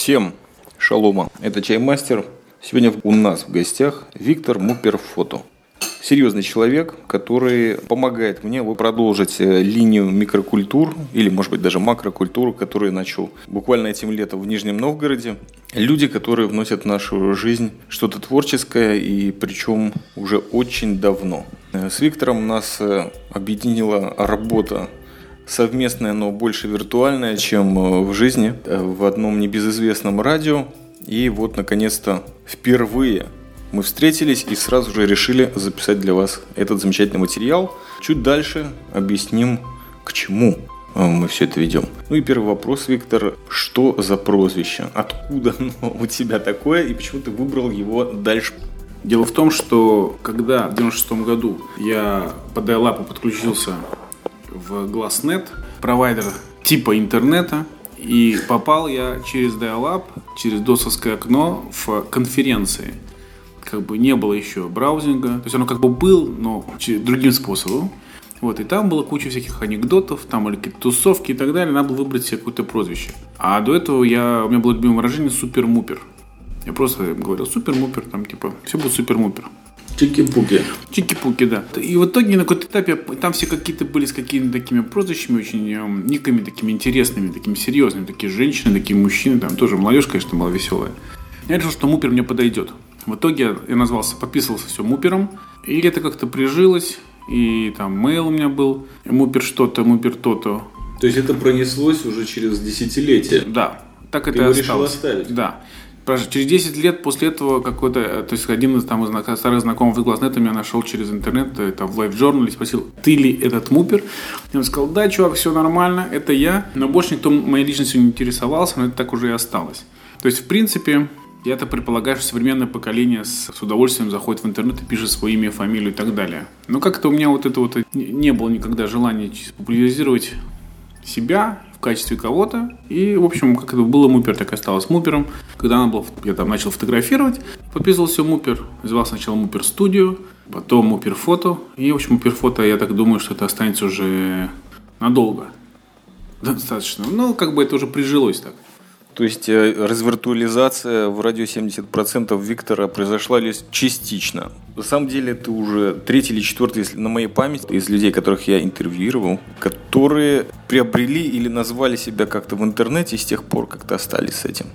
Всем шалома. Это Чаймастер. Сегодня у нас в гостях Виктор Муперфото. Серьезный человек, который помогает мне продолжить э, линию микрокультур или, может быть, даже макрокультур, которую начал буквально этим летом в Нижнем Новгороде. Люди, которые вносят в нашу жизнь что-то творческое и причем уже очень давно. Э, с Виктором нас э, объединила работа совместная, но больше виртуальная, чем э, в жизни, э, в одном небезызвестном радио. И вот, наконец-то, впервые мы встретились и сразу же решили записать для вас этот замечательный материал. Чуть дальше объясним, к чему э, мы все это ведем. Ну и первый вопрос, Виктор. Что за прозвище? Откуда оно у тебя такое и почему ты выбрал его дальше? Дело в том, что когда в 96 году я по dial подключился в Glassnet, провайдер типа интернета, и попал я через Dial-Up, через досовское окно в конференции. Как бы не было еще браузинга. То есть оно как бы был, но другим способом. Вот, и там была куча всяких анекдотов, там были какие-то тусовки и так далее. Надо было выбрать себе какое-то прозвище. А до этого я, у меня было любимое выражение супер-мупер. Я просто говорил супер-мупер, там типа, все будет супер-мупер. Чики-пуки. Чики-пуки, да. И в итоге на каком-то этапе там все какие-то были с какими-то такими прозвищами, очень э, никами такими интересными, такими серьезными. Такие женщины, такие мужчины, там тоже молодежь, конечно, была веселая. Я решил, что мупер мне подойдет. В итоге я назвался, подписывался все мупером. И это как-то прижилось. И там мейл у меня был. Мупер что-то, мупер то-то. То есть это пронеслось уже через десятилетия? Да. Так Ты это его и осталось. решил оставить? Да. Через 10 лет после этого какой-то, э, то есть один из там из старых знакомых из Глазнета меня нашел через интернет, это в Live Journal, и спросил, ты ли этот мупер? И он сказал, да, чувак, все нормально, это я, но больше никто моей личностью не интересовался, но это так уже и осталось. То есть, в принципе, я-то предполагаю, что современное поколение с, с удовольствием заходит в интернет и пишет свое имя, фамилию и так далее. Но как-то у меня вот это вот не было никогда желания популяризировать себя, в качестве кого-то. И, в общем, как это было, Мупер так и осталось Мупером. Когда она была, я там начал фотографировать, подписывался Мупер, звал сначала Мупер Студио, потом Мупер Фото. И, в общем, Мупер Фото, я так думаю, что это останется уже надолго. Достаточно. Ну, как бы это уже прижилось так. То есть э, развиртуализация в радио 70% Виктора произошла лишь частично. На самом деле ты уже третий или четвертый, если на моей памяти, из людей, которых я интервьюировал, которые приобрели или назвали себя как-то в интернете с тех пор как-то остались с этим.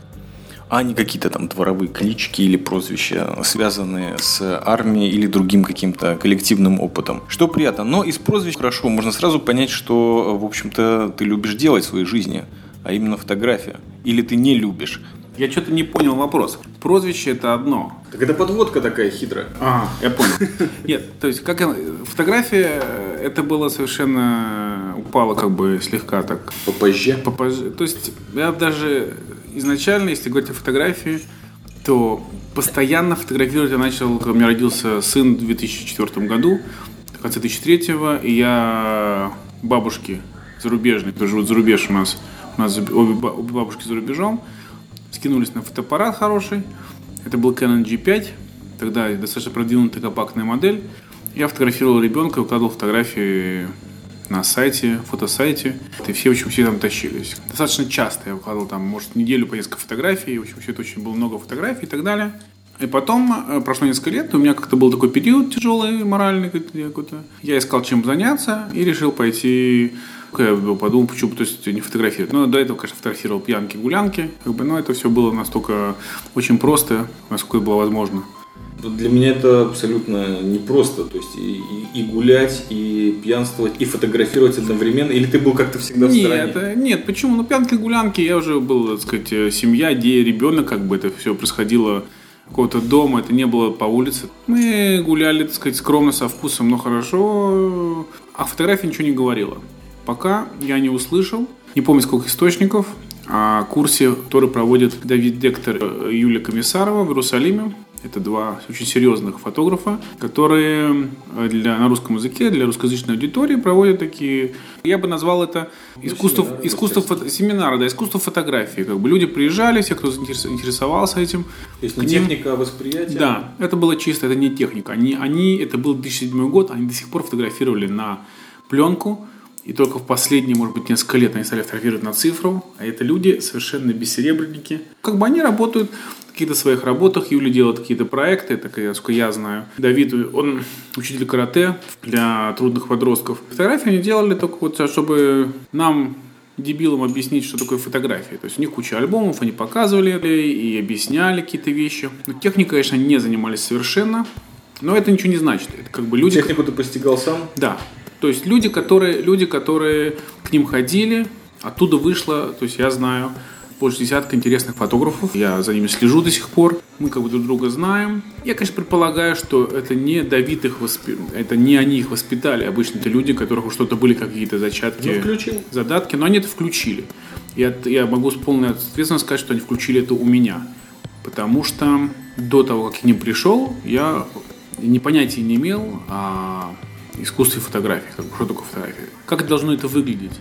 А не какие-то там дворовые клички или прозвища, связанные с армией или другим каким-то коллективным опытом. Что приятно. Но из прозвищ хорошо, можно сразу понять, что, в общем-то, ты любишь делать в своей жизни а именно фотография? Или ты не любишь? Я что-то не понял вопрос. Прозвище это одно. Так это подводка такая хитрая. А, я понял. Нет, то есть как фотография, это было совершенно упало как бы слегка так. Попозже? Попозже. То есть я даже изначально, если говорить о фотографии, то постоянно фотографировать я начал, когда у меня родился сын в 2004 году, в конце 2003 и я бабушки зарубежные, которые живут за рубеж у нас, у нас обе, обе бабушки за рубежом. Скинулись на фотоаппарат хороший. Это был Canon G5. Тогда достаточно продвинутая компактная модель. Я фотографировал ребенка укладывал фотографии на сайте, фотосайте. И все, в общем, все там тащились. Достаточно часто я выкладывал там, может, неделю по несколько фотографий. В общем, все это очень было много фотографий и так далее. И потом э, прошло несколько лет, у меня как-то был такой период тяжелый, моральный какой-то. Я искал чем заняться и решил пойти я подумал, почему то есть не фотографировать. Но до этого, конечно, фотографировал пьянки, гулянки, как бы, но это все было настолько очень просто, насколько это было возможно. Для меня это абсолютно непросто. То есть и, и, и гулять, и пьянствовать, и фотографировать одновременно. Или ты был как-то всегда в нет, стороне? Это, нет, почему? Ну, пьянки, гулянки, я уже был, так сказать, э, семья, где ребенок, как бы это все происходило какого-то дома, это не было по улице. Мы гуляли, так сказать, скромно, со вкусом, но хорошо. А фотография ничего не говорила. Пока я не услышал, не помню сколько источников, о курсе, который проводит Давид Дектор и Юлия Комиссарова в Иерусалиме. Это два очень серьезных фотографа, которые для, на русском языке, для русскоязычной аудитории проводят такие... Я бы назвал это искусство, семинары, искусство фото, семинары, да, искусство фотографии. Как бы люди приезжали, все, кто интересовался этим. То есть не техника, а восприятие? Да, это было чисто, это не техника. Они, они, это был 2007 год, они до сих пор фотографировали на пленку, И только в последние, может быть, несколько лет они стали фотографировать на цифру. А это люди совершенно бессеребренники. Как бы они работают в каких-то своих работах. Юля делает какие-то проекты, так насколько я знаю. Давид, он учитель карате для трудных подростков. Фотографии они делали только вот, чтобы нам дебилам объяснить, что такое фотография. То есть у них куча альбомов, они показывали и объясняли какие-то вещи. Но техникой, конечно, не занимались совершенно. Но это ничего не значит. Это как бы люди... Технику ты постигал сам? Да. То есть люди, которые, люди, которые к ним ходили, оттуда вышло, то есть я знаю больше десятка интересных фотографов. Я за ними слежу до сих пор. Мы как бы друг друга знаем. Я, конечно, предполагаю, что это не Давид их воспи... это не они их воспитали. Обычно это люди, у которых что-то были какие-то зачатки, ну, включил. задатки, но они это включили. Я, я могу с полной ответственностью сказать, что они включили это у меня. Потому что до того, как я к ним пришел, я ни понятия не имел о искусстве фотографии, как бы, что такое фотография, как должно это выглядеть.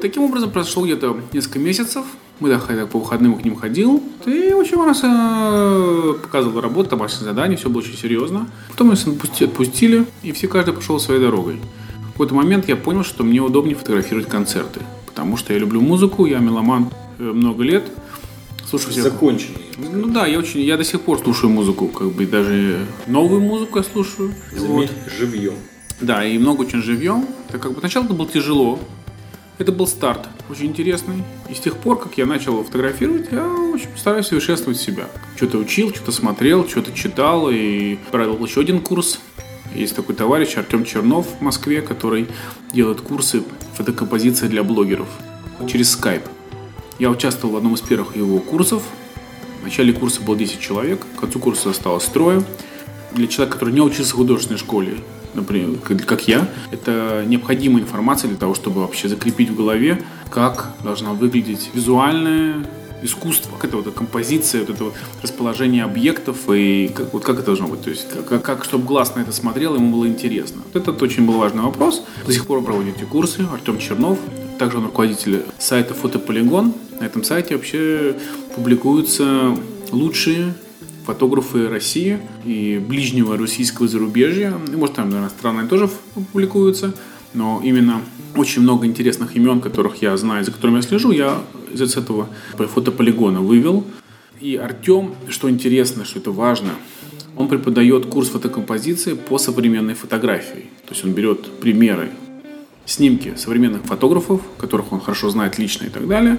Таким образом, прошло где-то несколько месяцев, мы так, по выходным к ним ходил, и, в общем, раз э, показывал работу, домашнее задание, все было очень серьезно. Потом нас отпустили, и все каждый пошел своей дорогой. В какой-то момент я понял, что мне удобнее фотографировать концерты, потому что я люблю музыку, я меломан э, много лет, слушаю всех. Законченный. Ну да, я очень, я до сих пор слушаю музыку, как бы даже новую музыку я слушаю. Заметь, вот. живьем. Да, и много очень живьем. Это как бы сначала это было тяжело. Это был старт, очень интересный. И с тех пор, как я начал фотографировать, я очень стараюсь совершенствовать себя. Что-то учил, что-то смотрел, что-то читал и провел еще один курс. Есть такой товарищ Артем Чернов в Москве, который делает курсы фотокомпозиции для блогеров через Skype. Я участвовал в одном из первых его курсов. В начале курса было 10 человек, к концу курса осталось трое. Для человека, который не учился в художественной школе, например, как я, это необходимая информация для того, чтобы вообще закрепить в голове, как должна выглядеть визуальное искусство, как это вот композиция, вот это вот расположение объектов и как, вот как это должно быть, то есть как, как чтобы глаз на это смотрел, ему было интересно. Вот этот очень был важный вопрос. До сих пор проводит эти курсы Артем Чернов, также он руководитель сайта Фотополигон. На этом сайте вообще публикуются лучшие фотографы России и ближнего российского зарубежья. И, может, там, наверное, страны тоже публикуются. Но именно очень много интересных имен, которых я знаю, за которыми я слежу, я из этого фотополигона вывел. И Артем, что интересно, что это важно, он преподает курс фотокомпозиции по современной фотографии. То есть он берет примеры, снимки современных фотографов, которых он хорошо знает лично и так далее,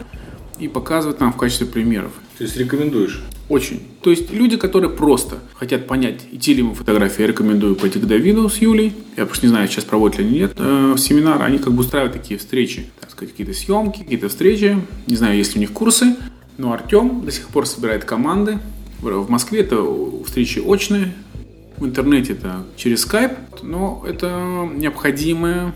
и показывает нам в качестве примеров. То есть рекомендуешь? Очень. То есть люди, которые просто хотят понять, идти ли ему фотографии, я рекомендую пойти к Давиду с Юлей. Я просто не знаю, сейчас проводят ли они нет э, семинары. Они как бы устраивают такие встречи, так сказать, какие-то съемки, какие-то встречи. Не знаю, есть ли у них курсы. Но Артем до сих пор собирает команды. В Москве это встречи очные, в интернете это через Skype, но это необходимые,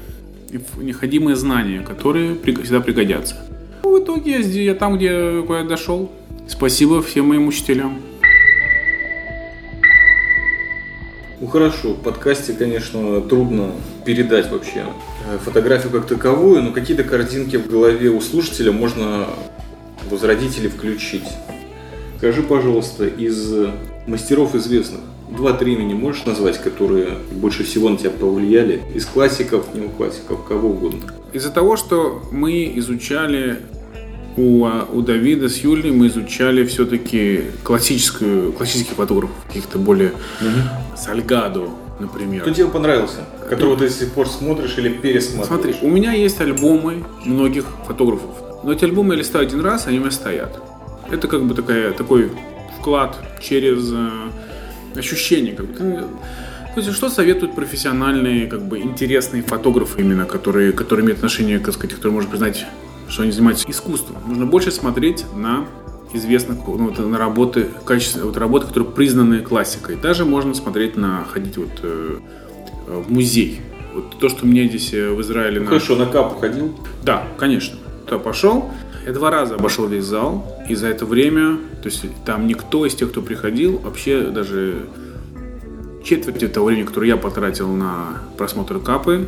необходимые знания, которые всегда пригодятся. В итоге я, я там, где куда я дошел, Спасибо всем моим учителям. Ну хорошо, в подкасте, конечно, трудно передать вообще э, фотографию как таковую, но какие-то картинки в голове у слушателя можно возродить или включить. Скажи, пожалуйста, из мастеров известных, два-три имени можешь назвать, которые больше всего на тебя повлияли? Из классиков, не у классиков, кого угодно. Из-за того, что мы изучали у, у Давида с Юлей мы изучали все-таки классическую, классических фотографов, каких-то более угу. Сальгадо, например. Кто тебе понравился? Которого ты до сих пор смотришь или пересматриваешь? Смотри, у меня есть альбомы многих фотографов. Но эти альбомы я листаю один раз, они у меня стоят. Это как бы такая, такой вклад через э, ощущение. Как бы. То есть, что советуют профессиональные, как бы интересные фотографы именно, которые, которые имеют отношение, как сказать, которые можно признать что они занимаются искусством. Нужно больше смотреть на известных, ну, на работы, качество, вот работы, которые признаны классикой. Даже можно смотреть на, ходить вот э, в музей. Вот то, что мне здесь э, в Израиле... Ну, на... Хорошо, на капу ходил? Да, конечно. Туда пошел. Я два раза обошел весь зал, и за это время, то есть там никто из тех, кто приходил, вообще даже четверти того времени, которое я потратил на просмотр капы,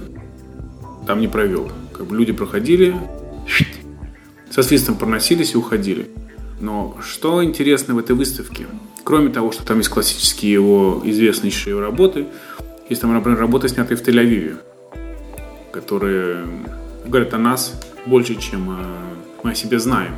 там не провел. Как бы люди проходили, со свистом проносились и уходили. Но что интересно в этой выставке? Кроме того, что там есть классические его известнейшие работы, есть там, например, работы, снятые в Тель-Авиве, которые говорят о нас больше, чем мы о себе знаем.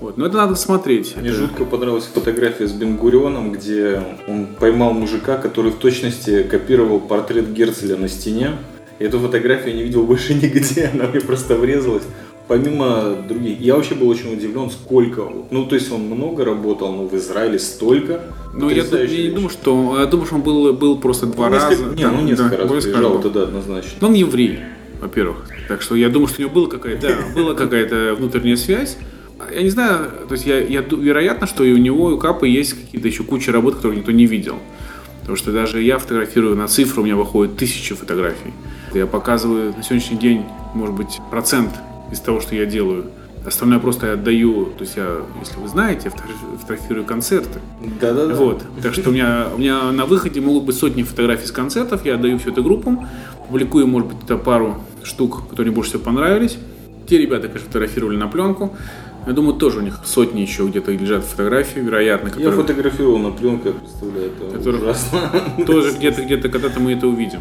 Вот. Но это надо смотреть. Мне это... жутко понравилась фотография с Бенгурионом, где он поймал мужика, который в точности копировал портрет Герцеля на стене. И эту фотографию я не видел больше нигде, она мне просто врезалась. Помимо других, я вообще был очень удивлен, сколько, ну то есть он много работал, но в Израиле столько. Ну я, я не думаю, что, я думаю, что он был, был просто два ну, раза. Несколько, не, ну несколько да, раз приезжал, это да, однозначно. Но он еврей, во-первых, так что я думаю, что у него была какая-то, была какая-то внутренняя связь. Я не знаю, то есть я, я вероятно, что и у него, и у Капа есть какие-то еще куча работ, которые никто не видел. Потому что даже я фотографирую на цифру, у меня выходит тысячи фотографий. Я показываю на сегодняшний день, может быть, процент из того, что я делаю. Остальное просто я отдаю, то есть я, если вы знаете, фотографирую концерты. Да-да-да. Вот. Так что у меня, у меня на выходе могут быть сотни фотографий с концертов, я отдаю все это группам, публикую, может быть, это пару штук, которые мне больше всего понравились. Те ребята, конечно, фотографировали на пленку. Я думаю, тоже у них сотни еще где-то лежат фотографии, вероятно. Которые, я фотографировал на пленках, представляю, это которые, ужасно. Тоже где-то, где-то когда-то мы это увидим.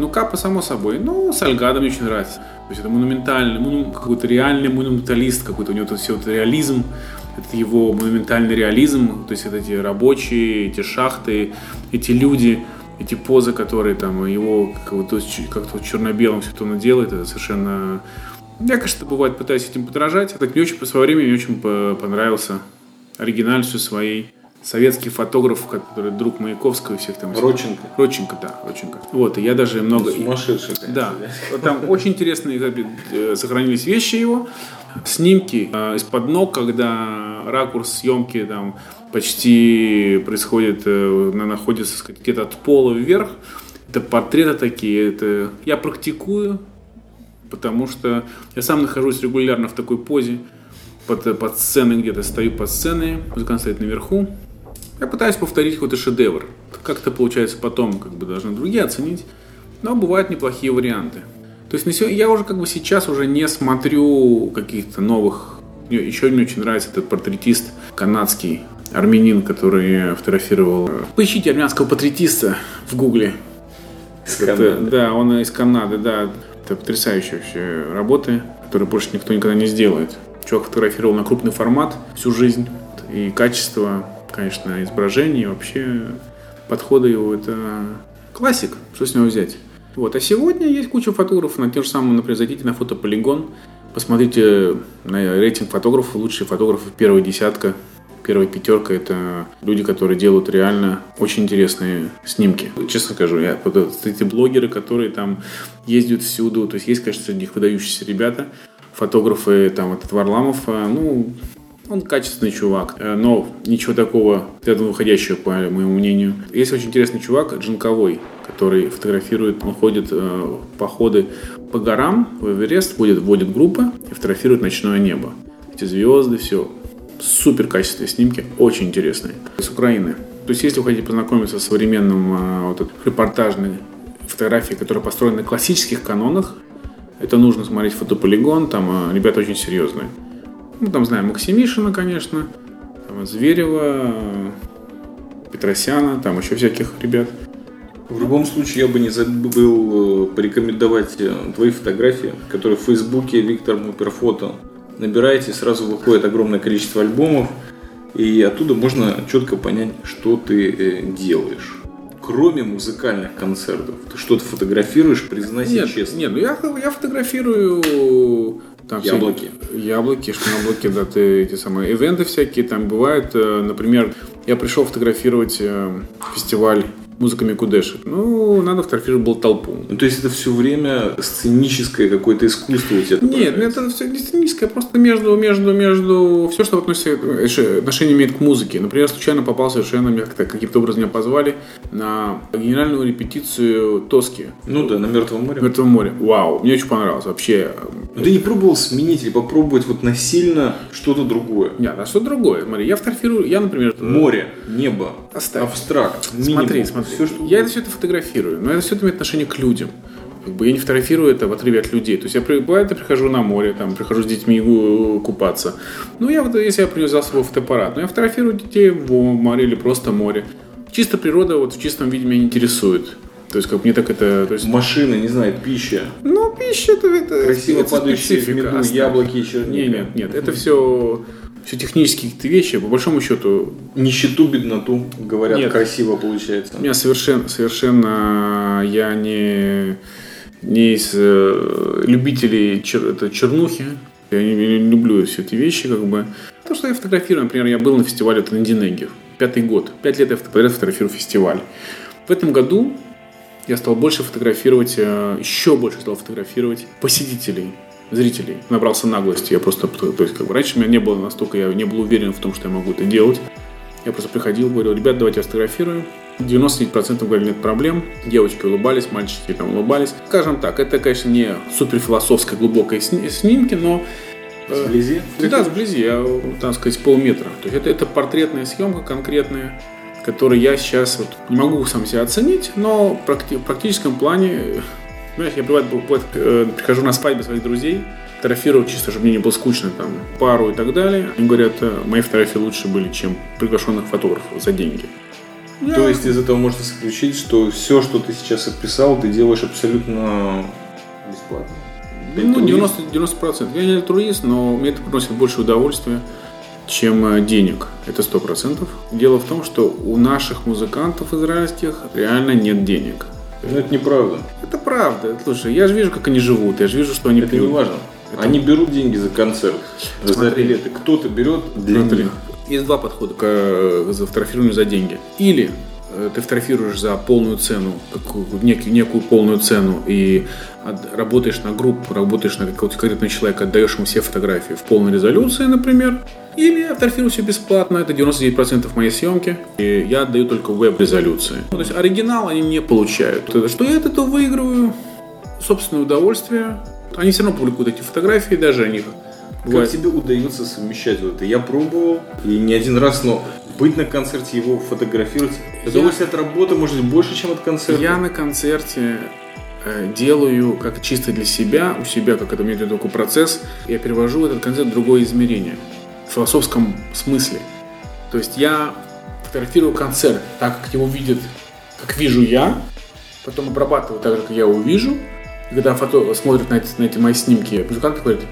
Ну, Капа, само собой. Ну, Сальгадо мне очень нравится. То есть это монументальный, ну, какой-то реальный монументалист, какой-то у него тут все это реализм. Это его монументальный реализм, то есть это эти рабочие, эти шахты, эти люди, эти позы, которые там его как-то как черно-белым все это он делает, это совершенно... Я, конечно, бывает пытаюсь этим подражать. Так мне очень по свое время мне очень понравился оригинальностью своей советский фотограф, который друг Маяковского и всех там. Роченко. Роченко, да, Роченко. Вот, и я даже много... Сумасшедший. Да, вот там очень интересные э, сохранились вещи его, снимки э, из-под ног, когда ракурс съемки там почти происходит, э, находится где-то от пола вверх. Это портреты такие, это я практикую, потому что я сам нахожусь регулярно в такой позе, под, под сценой где-то стою под сценой, музыкант стоит наверху, я пытаюсь повторить какой-то шедевр. Как это получается потом, как бы должны другие оценить. Но бывают неплохие варианты. То есть на сегодня, я уже как бы сейчас уже не смотрю каких-то новых. Еще мне очень нравится этот портретист канадский, армянин, который фотографировал. Поищите армянского портретиста в гугле. Это, да, он из Канады, да. Это потрясающие вообще работы, которые больше никто никогда не сделает. Чувак фотографировал на крупный формат всю жизнь. И качество конечно, изображений, вообще подходы его это классик, что с него взять. Вот. А сегодня есть куча фотографов на тем же самом, например, зайдите на фотополигон, посмотрите на рейтинг фотографов, лучшие фотографы, первая десятка, первая пятерка – это люди, которые делают реально очень интересные снимки. Честно скажу, я, эти блогеры, которые там ездят всюду, то есть есть, конечно, среди них выдающиеся ребята, фотографы, там, этот Варламов, а, ну, он качественный чувак, э, но ничего такого рядом выходящего, по моему мнению. Есть очень интересный чувак, Джинковой, который фотографирует, он ходит э, походы по горам, в Эверест, будет, вводит группы и фотографирует ночное небо. Эти звезды, все. Супер качественные снимки, очень интересные. С Украины. То есть, если вы хотите познакомиться с современным э, вот, репортажной фотографией, которая построена на классических канонах, это нужно смотреть фотополигон, там ребята очень серьезные. Ну, там знаем Максимишина, конечно, там, Зверева, Петросяна, там еще всяких ребят. В любом случае, я бы не забыл э, порекомендовать э, твои фотографии, которые в Фейсбуке Виктор Муперфото. Набираете, сразу выходит огромное количество альбомов, и оттуда можно четко понять, что ты э, делаешь. Кроме музыкальных концертов, ты что-то фотографируешь, признайся нет, честно. Нет, ну я, я фотографирую там яблоки. Все, яблоки, яблоки, да, ты, эти самые ивенты всякие там бывают. Э, например, я пришел фотографировать э, фестиваль музыка Микудеши. Ну, надо фотографировать был толпу. Ну, то есть это все время сценическое какое-то искусство у тебя? Нет, ну, это все не сценическое, просто между, между, между, все, что относится, отношение имеет к музыке. Например, случайно попал совершенно, меня как-то каким-то образом меня позвали на генеральную репетицию Тоски. Ну да, на Мертвом море. Мертвом море. Вау, мне очень понравилось вообще. Но ты не пробовал сменить или попробовать вот насильно что-то другое? Нет, а что другое? Смотри, я фотографирую, я, например... Море, небо, Оставь. абстракт, Смотри, смотри все, что... Я это все это фотографирую, но это все это имеет отношение к людям. Как бы я не фотографирую это в отрыве от людей. То есть я бывает, я прихожу на море, там, прихожу с детьми купаться. Ну, я вот, если я привязал с собой фотоаппарат, но я фотографирую детей в море или просто море. Чисто природа вот в чистом виде меня не интересует. То есть, как мне так это... То есть, Машины, не знаю, пища. ну, пища это... это Красиво это падающие в меду Оставь. яблоки, черника. Нет, нет, нет. Это все, все технические какие-то вещи. По большому счету, Нищету, бедноту, говорят, Нет. красиво получается. у меня совершенно, совершенно я не, не из э, любителей чер- это, чернухи. Я не, не люблю все эти вещи, как бы. То, что я фотографирую, например, я был на фестивале Тандинеги. Пятый год. Пять лет я подряд фотографирую фестиваль. В этом году я стал больше фотографировать, э, еще больше стал фотографировать посетителей, зрителей. Набрался наглости. Я просто, то есть, как бы раньше у меня не было настолько, я не был уверен в том, что я могу это делать. Я просто приходил, говорил, ребят, давайте я сфотографирую. 99% говорили, нет проблем. Девочки улыбались, мальчики там улыбались. Скажем так, это, конечно, не супер философское глубокое сни- снимки, но э, Вблизи? да, сблизи, я, так сказать, полметра. То есть это, это портретная съемка конкретная, которую я сейчас вот не могу сам себя оценить, но в практи- в практическом плане, э, знаешь, я бывает, бывает, э, прихожу на свадьбы своих друзей, фотографирую чисто, чтобы мне не было скучно, там, пару и так далее. Они говорят, э, мои фотографии лучше были, чем приглашенных фотографов за деньги. То есть из этого можно заключить, что все, что ты сейчас описал, ты делаешь абсолютно бесплатно. Ну, Альтруист. 90%. 90%. Я не альтруист, но мне это приносит больше удовольствия, чем э, денег. Это 100%. Дело в том, что у наших музыкантов израильских реально нет денег. Ну, это неправда. Это правда. Слушай, я же вижу, как они живут. Я же вижу, что они Это не пьют. важно. Это- Они берут деньги за концерт, за Смотри. билеты. Кто-то берет для Смотри, них. Есть два подхода к э, за фотографированию за деньги. Или ты фотографируешь за полную цену, такую, некую, некую полную цену, и от- работаешь на группу, работаешь на какого-то конкретного человека, отдаешь ему все фотографии в полной резолюции, например. Или я фотографирую все бесплатно, это 99% моей съемки, и я отдаю только веб-резолюции. Ну, То есть оригинал они не получают. Что я от этого выигрываю? Собственное удовольствие. Они все равно публикуют эти фотографии, даже они Как бывает- тебе удается совмещать вот это? Я пробовал, и не один раз, но быть на концерте, его фотографировать, удовольствие от работы может быть больше, чем от концерта. Я на концерте э, делаю как чисто для себя, у себя, как это у меня идет такой процесс, я перевожу этот концерт в другое измерение, в философском смысле. То есть я фотографирую концерт так, как его видит, как вижу я, потом обрабатываю так же, как я его вижу, и когда фото смотрит на эти, на эти мои снимки, музыкант говорит,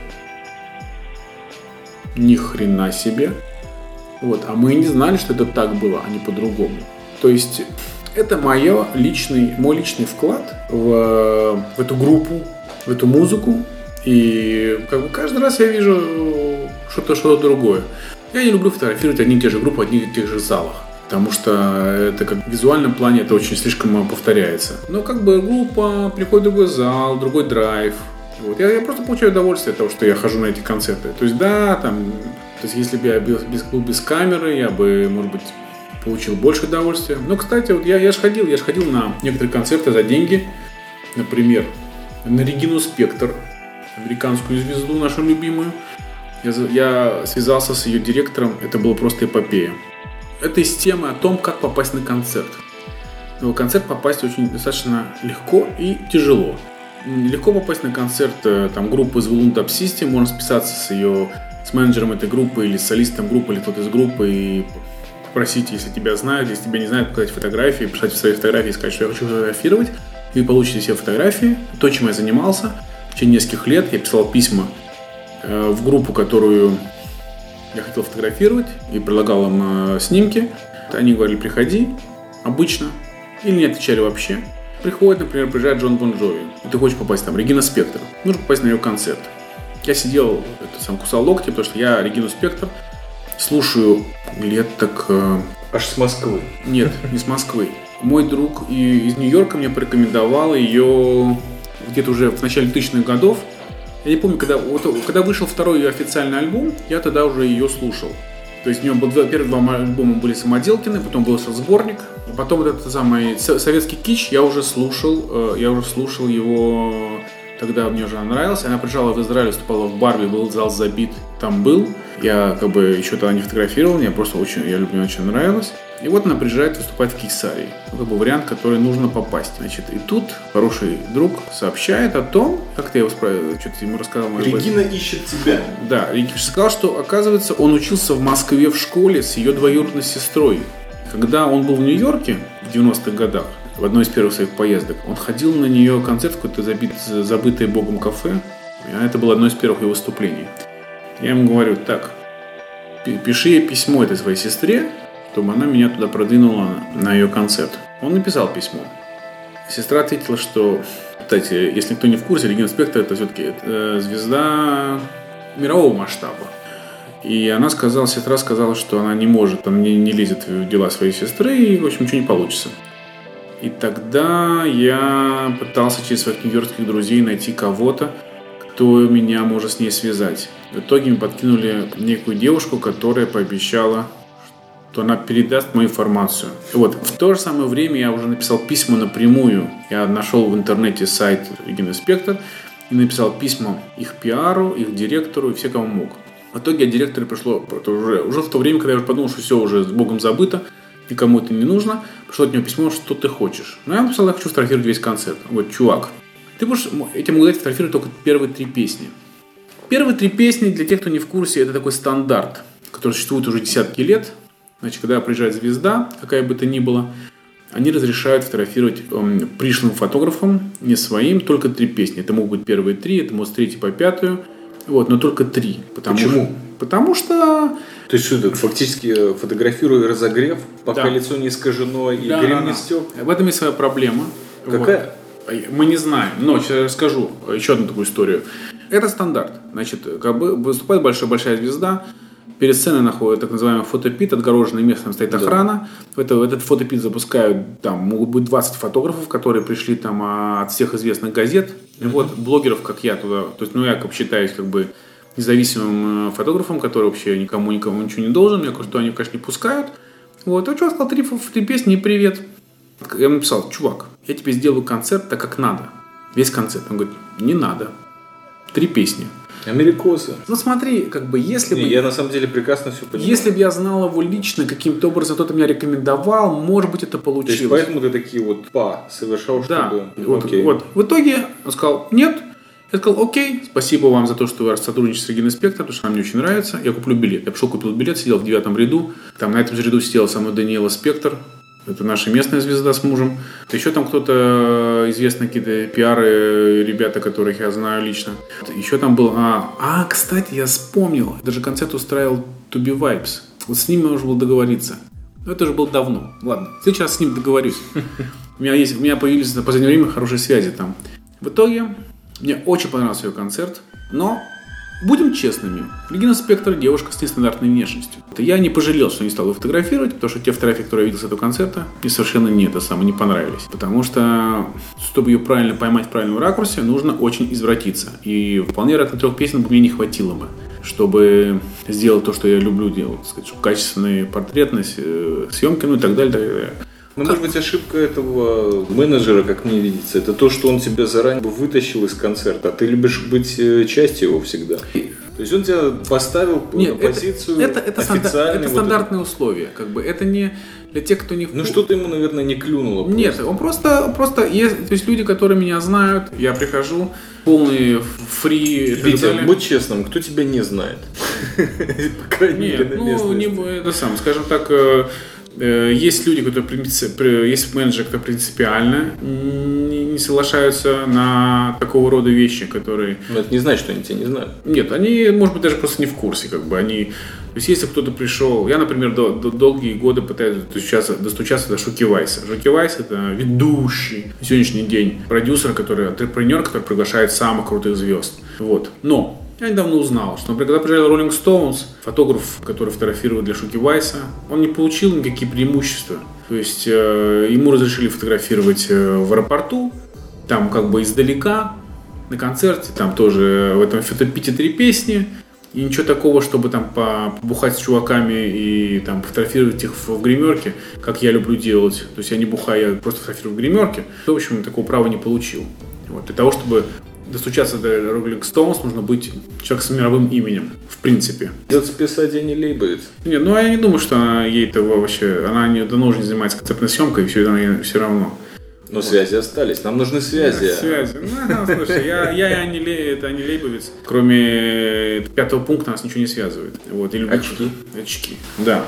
ни хрена себе. Вот, а мы не знали, что это так было, а не по-другому. То есть это моё личный, мой личный вклад в, в эту группу, в эту музыку. И как бы каждый раз я вижу что-то что другое. Я не люблю фотографировать одни и те же группы в одних и тех же залах. Потому что это как в визуальном плане это очень слишком повторяется. Но как бы группа, приходит другой зал, другой драйв. Вот. Я, я просто получаю удовольствие от того, что я хожу на эти концерты. То есть да, там, то есть если бы я без, без- был без камеры, я бы, может быть, получил больше удовольствия. Но, кстати, вот я, я же ходил, я же ходил на некоторые концерты за деньги. Например, на Регину Спектр, американскую звезду нашу любимую. Я, я связался с ее директором, это было просто эпопея. Это из темы о том, как попасть на концерт. На концерт попасть очень достаточно легко и тяжело. Легко попасть на концерт э, там, группы Звулун System, можно списаться с ее с менеджером этой группы или с солистом группы, или кто-то из группы и попросить, если тебя знают, если тебя не знают, показать фотографии, прислать свои фотографии и сказать, что я хочу фотографировать. И получите все фотографии. То, чем я занимался в течение нескольких лет. Я писал письма э, в группу, которую я хотел фотографировать и предлагал им э, снимки. Они говорили, приходи, обычно, или не отвечали вообще. Приходит, например, приезжает Джон Бон Джови, и ты хочешь попасть там, Регина Спектр, нужно попасть на ее концерт. Я сидел, это, сам кусал локти, потому что я Регину Спектр слушаю лет так... э, Аж с Москвы. нет, не с Москвы. Мой друг из Нью-Йорка мне порекомендовал ее где-то уже в начале тысячных годов. Я не помню, когда, вот, когда вышел второй ее официальный альбом, я тогда уже ее слушал. То есть у него был, первые два альбома были самоделкины, потом был сборник, потом вот этот самый со- советский кич я уже слушал, э, я уже слушал его, тогда мне уже нравился. Она приезжала в Израиль, выступала в Барби, был зал забит, там был. Я как бы еще тогда не фотографировал, мне просто очень, я люблю, очень нравилось. И вот она приезжает выступать в Кейсарии. Ну, как бы вариант, который нужно попасть. Значит, и тут хороший друг сообщает о том, как ты его справил, что-то ему рассказал. может быть. Регина ищет тебя. Да, Регина сказал, что, оказывается, он учился в Москве в школе с ее двоюродной сестрой. Когда он был в Нью-Йорке в 90-х годах, в одной из первых своих поездок. Он ходил на нее концерт в какое-то забит, забытое богом кафе. И это было одно из первых его выступлений. Я ему говорю, так, пиши письмо этой своей сестре, чтобы она меня туда продвинула на ее концерт. Он написал письмо. Сестра ответила, что, кстати, если кто не в курсе, Регина Спектр это все-таки э, звезда мирового масштаба. И она сказала, сестра сказала, что она не может, там не, не лезет в дела своей сестры, и, в общем, ничего не получится. И тогда я пытался через своих нью-йоркских друзей найти кого-то, кто меня может с ней связать. В итоге мы подкинули некую девушку, которая пообещала, что она передаст мою информацию. Вот в то же самое время я уже написал письма напрямую. Я нашел в интернете сайт Спектр и написал письма их пиару, их директору и все, кому мог. В итоге от директора пришло уже, уже в то время, когда я уже подумал, что все уже с Богом забыто, никому это не нужно, пришло от него письмо, что ты хочешь. Ну, я написал, я хочу фотографировать весь концерт. Вот, чувак, ты можешь этим могу дать фотографировать только первые три песни. Первые три песни, для тех, кто не в курсе, это такой стандарт, который существует уже десятки лет. Значит, когда приезжает звезда, какая бы то ни была, они разрешают фотографировать э, пришлым фотографам, не своим, только три песни. Это могут быть первые три, это может с третьей по пятую, вот, но только три. Потому Почему? Что, потому что... То есть что это, фактически э, фотографирую разогрев, пока да. лицо не искажено и да, грим да, не стек? В этом есть своя проблема. Какая? Вот. Мы не знаем, но сейчас я расскажу еще одну такую историю. Это стандарт. Значит, как бы выступает большая большая звезда, Перед сценой находят так называемый фотопит, отгороженный местом стоит охрана. Да. Это, этот фотопит запускают, там могут быть 20 фотографов, которые пришли там а, от всех известных газет. И вот блогеров, как я туда, то есть, ну, я как считаюсь как бы независимым э, фотографом, который вообще никому никому ничего не должен. Я говорю, что они, конечно, не пускают. Вот, а чувак сказал три, три песни и привет. Я ему написал, чувак, я тебе сделаю концерт так, как надо. Весь концерт. Он говорит, не надо. Три песни. Америкосы. Ну смотри, как бы если Не, бы... Я на самом деле прекрасно все понимаю. Если бы я знал его лично, каким-то образом кто-то меня рекомендовал, может быть это получилось. То есть поэтому ты такие вот па совершал, да. чтобы... Вот, окей. вот. В итоге он сказал, нет, я сказал, окей, спасибо вам за то, что вы сотрудничаете с Региной Спектр, потому что она мне очень нравится. Я куплю билет. Я пошел, купил билет, сидел в девятом ряду. Там на этом же ряду сидела со мной Даниэла Спектр, это наша местная звезда с мужем. Еще там кто-то э, известные какие-то пиары, ребята, которых я знаю лично. Еще там был... А, а, кстати, я вспомнил. Даже концерт устраивал To Be Vibes. Вот с ним я уже был договориться. Но это уже было давно. Ладно, сейчас с ним договорюсь. У меня, есть, у меня появились на последнее время хорошие связи там. В итоге мне очень понравился ее концерт, но Будем честными, Регина Спектр девушка с нестандартной внешностью. Я не пожалел, что не стал ее фотографировать, потому что те фотографии, которые я видел с этого концерта, мне совершенно не это самое, не понравились. Потому что, чтобы ее правильно поймать в правильном ракурсе, нужно очень извратиться. И вполне вероятно трех песен мне не хватило бы чтобы сделать то, что я люблю делать, сказать, качественные портретность, э, съемки, ну и так далее. Ну, может быть, ошибка этого менеджера, как мне видится, это то, что он тебя заранее вытащил из концерта, а ты любишь быть э, частью его всегда. То есть он тебя поставил Нет, на позицию это, это, это, это вот стандартные это. условия. Как бы это не для тех, кто не Ну что-то ему, наверное, не клюнуло. Просто. Нет, он просто, просто есть, то есть люди, которые меня знают, я прихожу, полный фри. Витя, будь честным, кто тебя не знает? По крайней мере, на ну, не, это сам, скажем так, э, Э, есть люди, которые, есть менеджеры, которые принципиально не соглашаются на такого рода вещи, которые... Но это не значит, что они тебя не знают. Нет, они, может быть, даже просто не в курсе, как бы они... То есть, если кто-то пришел... Я, например, до, до, долгие годы пытаюсь достучаться, достучаться до Шуки Вайса. Шуки Вайс — это ведущий на сегодняшний день продюсер, который, антрепренер, который приглашает самых крутых звезд. Вот. Но я недавно узнал, что, например, когда приезжал Rolling Stones, фотограф, который фотографировал для Шуки Вайса, он не получил никакие преимущества. То есть э, ему разрешили фотографировать э, в аэропорту, там как бы издалека, на концерте, там тоже в этом фотопите три песни, и ничего такого, чтобы там побухать с чуваками и там фотографировать их в гримерке, как я люблю делать. То есть я не бухаю, я просто фотографирую в гримерке. В общем, такого права не получил. Вот. Для того, чтобы достучаться до Rolling Stones, нужно быть человек с мировым именем, в принципе. Идет списать, а не лейбает. Не, ну я не думаю, что она, ей этого вообще, она не, давно уже не занимается концертной съемкой, и все, она, все равно. Но вот. связи остались. Нам нужны связи. Да, связи. Ну, слушай, я, я, я не, это не лейбовец. Кроме пятого пункта нас ничего не связывает. Вот, или очки. Очки. Да.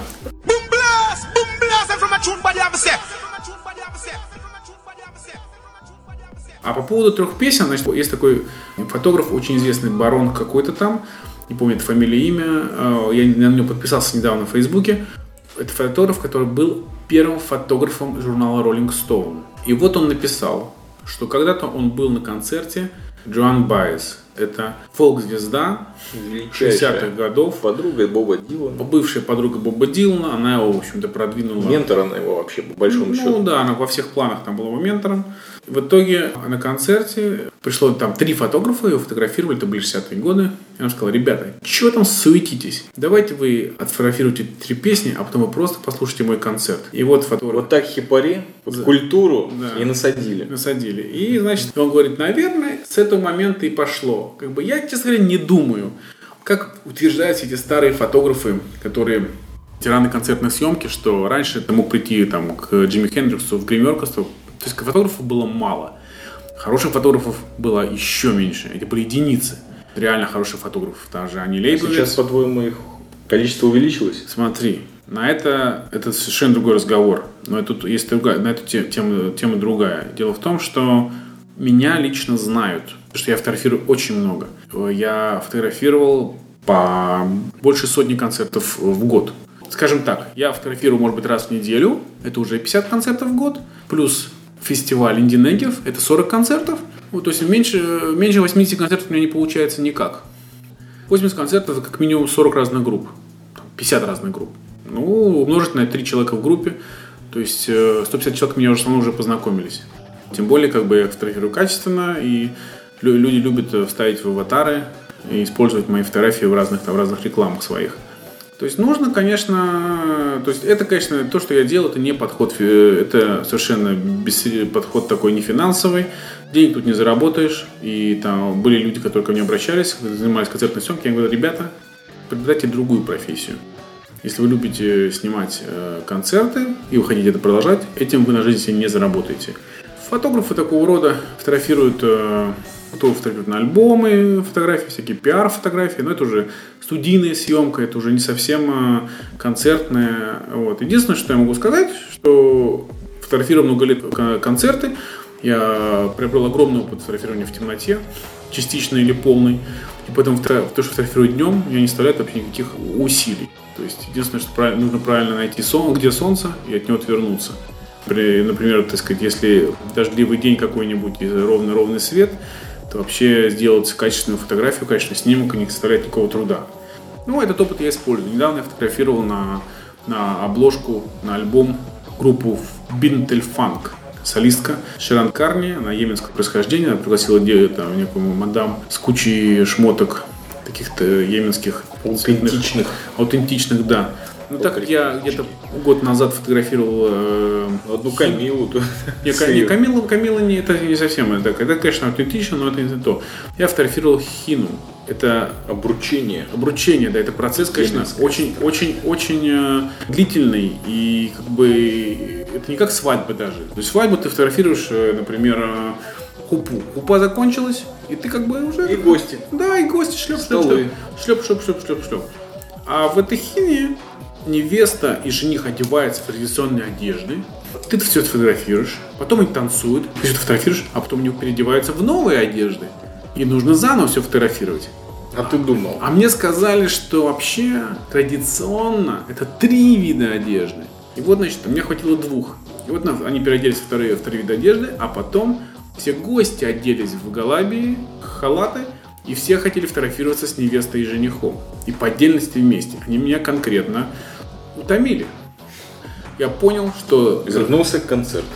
А по поводу трех песен, значит, есть такой фотограф, очень известный барон какой-то там, не помню это фамилия, имя, э, я на него подписался недавно в Фейсбуке. Это фотограф, который был первым фотографом журнала Rolling Stone. И вот он написал, что когда-то он был на концерте Джоан Байес. Это фолк-звезда 60-х годов. Подруга Боба Дилана. Бывшая подруга Боба Дилана. Она его, в общем-то, продвинула. Ментор она его вообще, по большому ну, счету. Ну да, она во всех планах там была его ментором. В итоге на концерте пришло там три фотографа, его фотографировали, это были 60-е годы. И он сказал, ребята, что там суетитесь? Давайте вы отфотографируйте три песни, а потом вы просто послушайте мой концерт. И вот фотограф... Вот так хипари Да. культуру Да. и насадили. насадили. И, значит, он говорит, наверное, с этого момента и пошло. Как бы я, честно говоря, не думаю, как утверждают эти старые фотографы, которые тираны концертной съемки, что раньше ты мог прийти там, к Джимми Хендриксу в гримеркосту, то есть фотографов было мало. Хороших фотографов было еще меньше. Это были единицы. Реально хороших фотографов. Там же они Лейбовец. Сейчас, по-твоему, их количество увеличилось? Смотри, на это, это совершенно другой разговор. Но тут есть другая, на эту те- тему, тема другая. Дело в том, что меня лично знают, потому что я фотографирую очень много. Я фотографировал по больше сотни концертов в год. Скажем так, я фотографирую, может быть, раз в неделю, это уже 50 концертов в год, плюс фестиваль Инди Негев, это 40 концертов. Вот, то есть меньше, меньше 80 концертов у меня не получается никак. 80 концертов это как минимум 40 разных групп. Там 50 разных групп. Ну, умножить на 3 человека в группе. То есть э, 150 человек меня уже уже познакомились. Тем более, как бы я фотографирую качественно, и лю- люди любят э, вставить в аватары и использовать мои фотографии в разных, там, разных рекламах своих. То есть нужно, конечно, то есть это, конечно, то, что я делаю, это не подход, э, это совершенно без, подход такой не финансовый, денег тут не заработаешь, и там были люди, которые ко мне обращались, занимались концертной съемкой, я говорю, ребята, придайте другую профессию. Если вы любите снимать э, концерты и вы хотите это продолжать, этим вы на жизнь не заработаете. Фотографы такого рода фотографируют, э, кто фотографирует на альбомы фотографии, всякие пиар-фотографии, но это уже студийная съемка, это уже не совсем э, концертная. Вот. Единственное, что я могу сказать, что фотографировал много лет кон- концерты, я приобрел огромный опыт фотографирования в темноте, частичный или полный. И поэтому то, что фотографирую днем, я не составляет вообще никаких усилий. То есть единственное, что нужно правильно найти сон, где солнце, и от него отвернуться. При- например, так сказать, если дождливый день какой-нибудь ровный-ровный свет, вообще сделать качественную фотографию, качественный снимок не составляет никакого труда. Ну, этот опыт я использую. Недавно я фотографировал на, на обложку, на альбом группу Бинтель Фанк. Солистка Ширан Карни, она йеменского происхождения, она пригласила там, некую мадам с кучей шмоток таких-то йеменских цветных, Аутентичных. аутентичных, да. Ну, так как я где-то год назад фотографировал э, Одну Камилу. не, Ка- не, Камила, Камила не, это не совсем это, это, конечно, аутентично, но это не то. Я фотографировал хину. Это Обручение. обручение, да, это процесс, конечно, очень, очень, очень э, длительный и как бы это не как свадьба даже. То есть свадьбу ты фотографируешь, э, например, э, хупу. Хупа закончилась, и ты как бы уже... И гости. Да, и гости шлеп, шлеп, Столы. шлеп, шлеп, шлеп, шлеп, шлеп. А в этой хине невеста и жених одеваются в традиционные одежды. Ты это все фотографируешь, потом они танцуют, ты все фотографируешь, а потом они переодеваются в новые одежды. И нужно заново все фотографировать. А ты думал? А мне сказали, что вообще традиционно это три вида одежды. И вот, значит, мне хватило двух. И вот они переоделись в вторые, в три вида одежды, а потом все гости оделись в галабии, халаты, и все хотели фотографироваться с невестой и женихом. И по отдельности вместе. Они меня конкретно утомили. Я понял, что, Вернулся к концерту.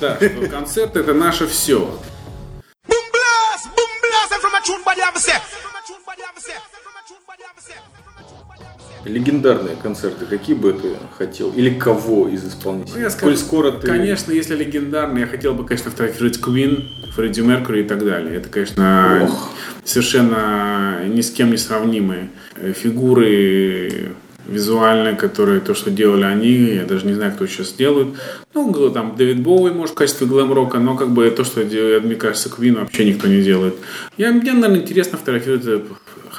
да, что концерт это наше все. Легендарные концерты, какие бы ты хотел? Или кого из исполнителей? Ну, я Коль скажу, скоро ты... Конечно, если легендарный, я хотел бы, конечно, фотографировать Queen, Фредди Меркьюри и так далее. Это, конечно, Ох. совершенно ни с кем не сравнимые э, фигуры визуальные, которые то, что делали они, я даже не знаю, кто сейчас делает. Ну, там Дэвид Боуи, может, в качестве глэм-рока, но как бы то, что делает, мне кажется, Queen вообще никто не делает. Я, мне, наверное, интересно фотографировать э,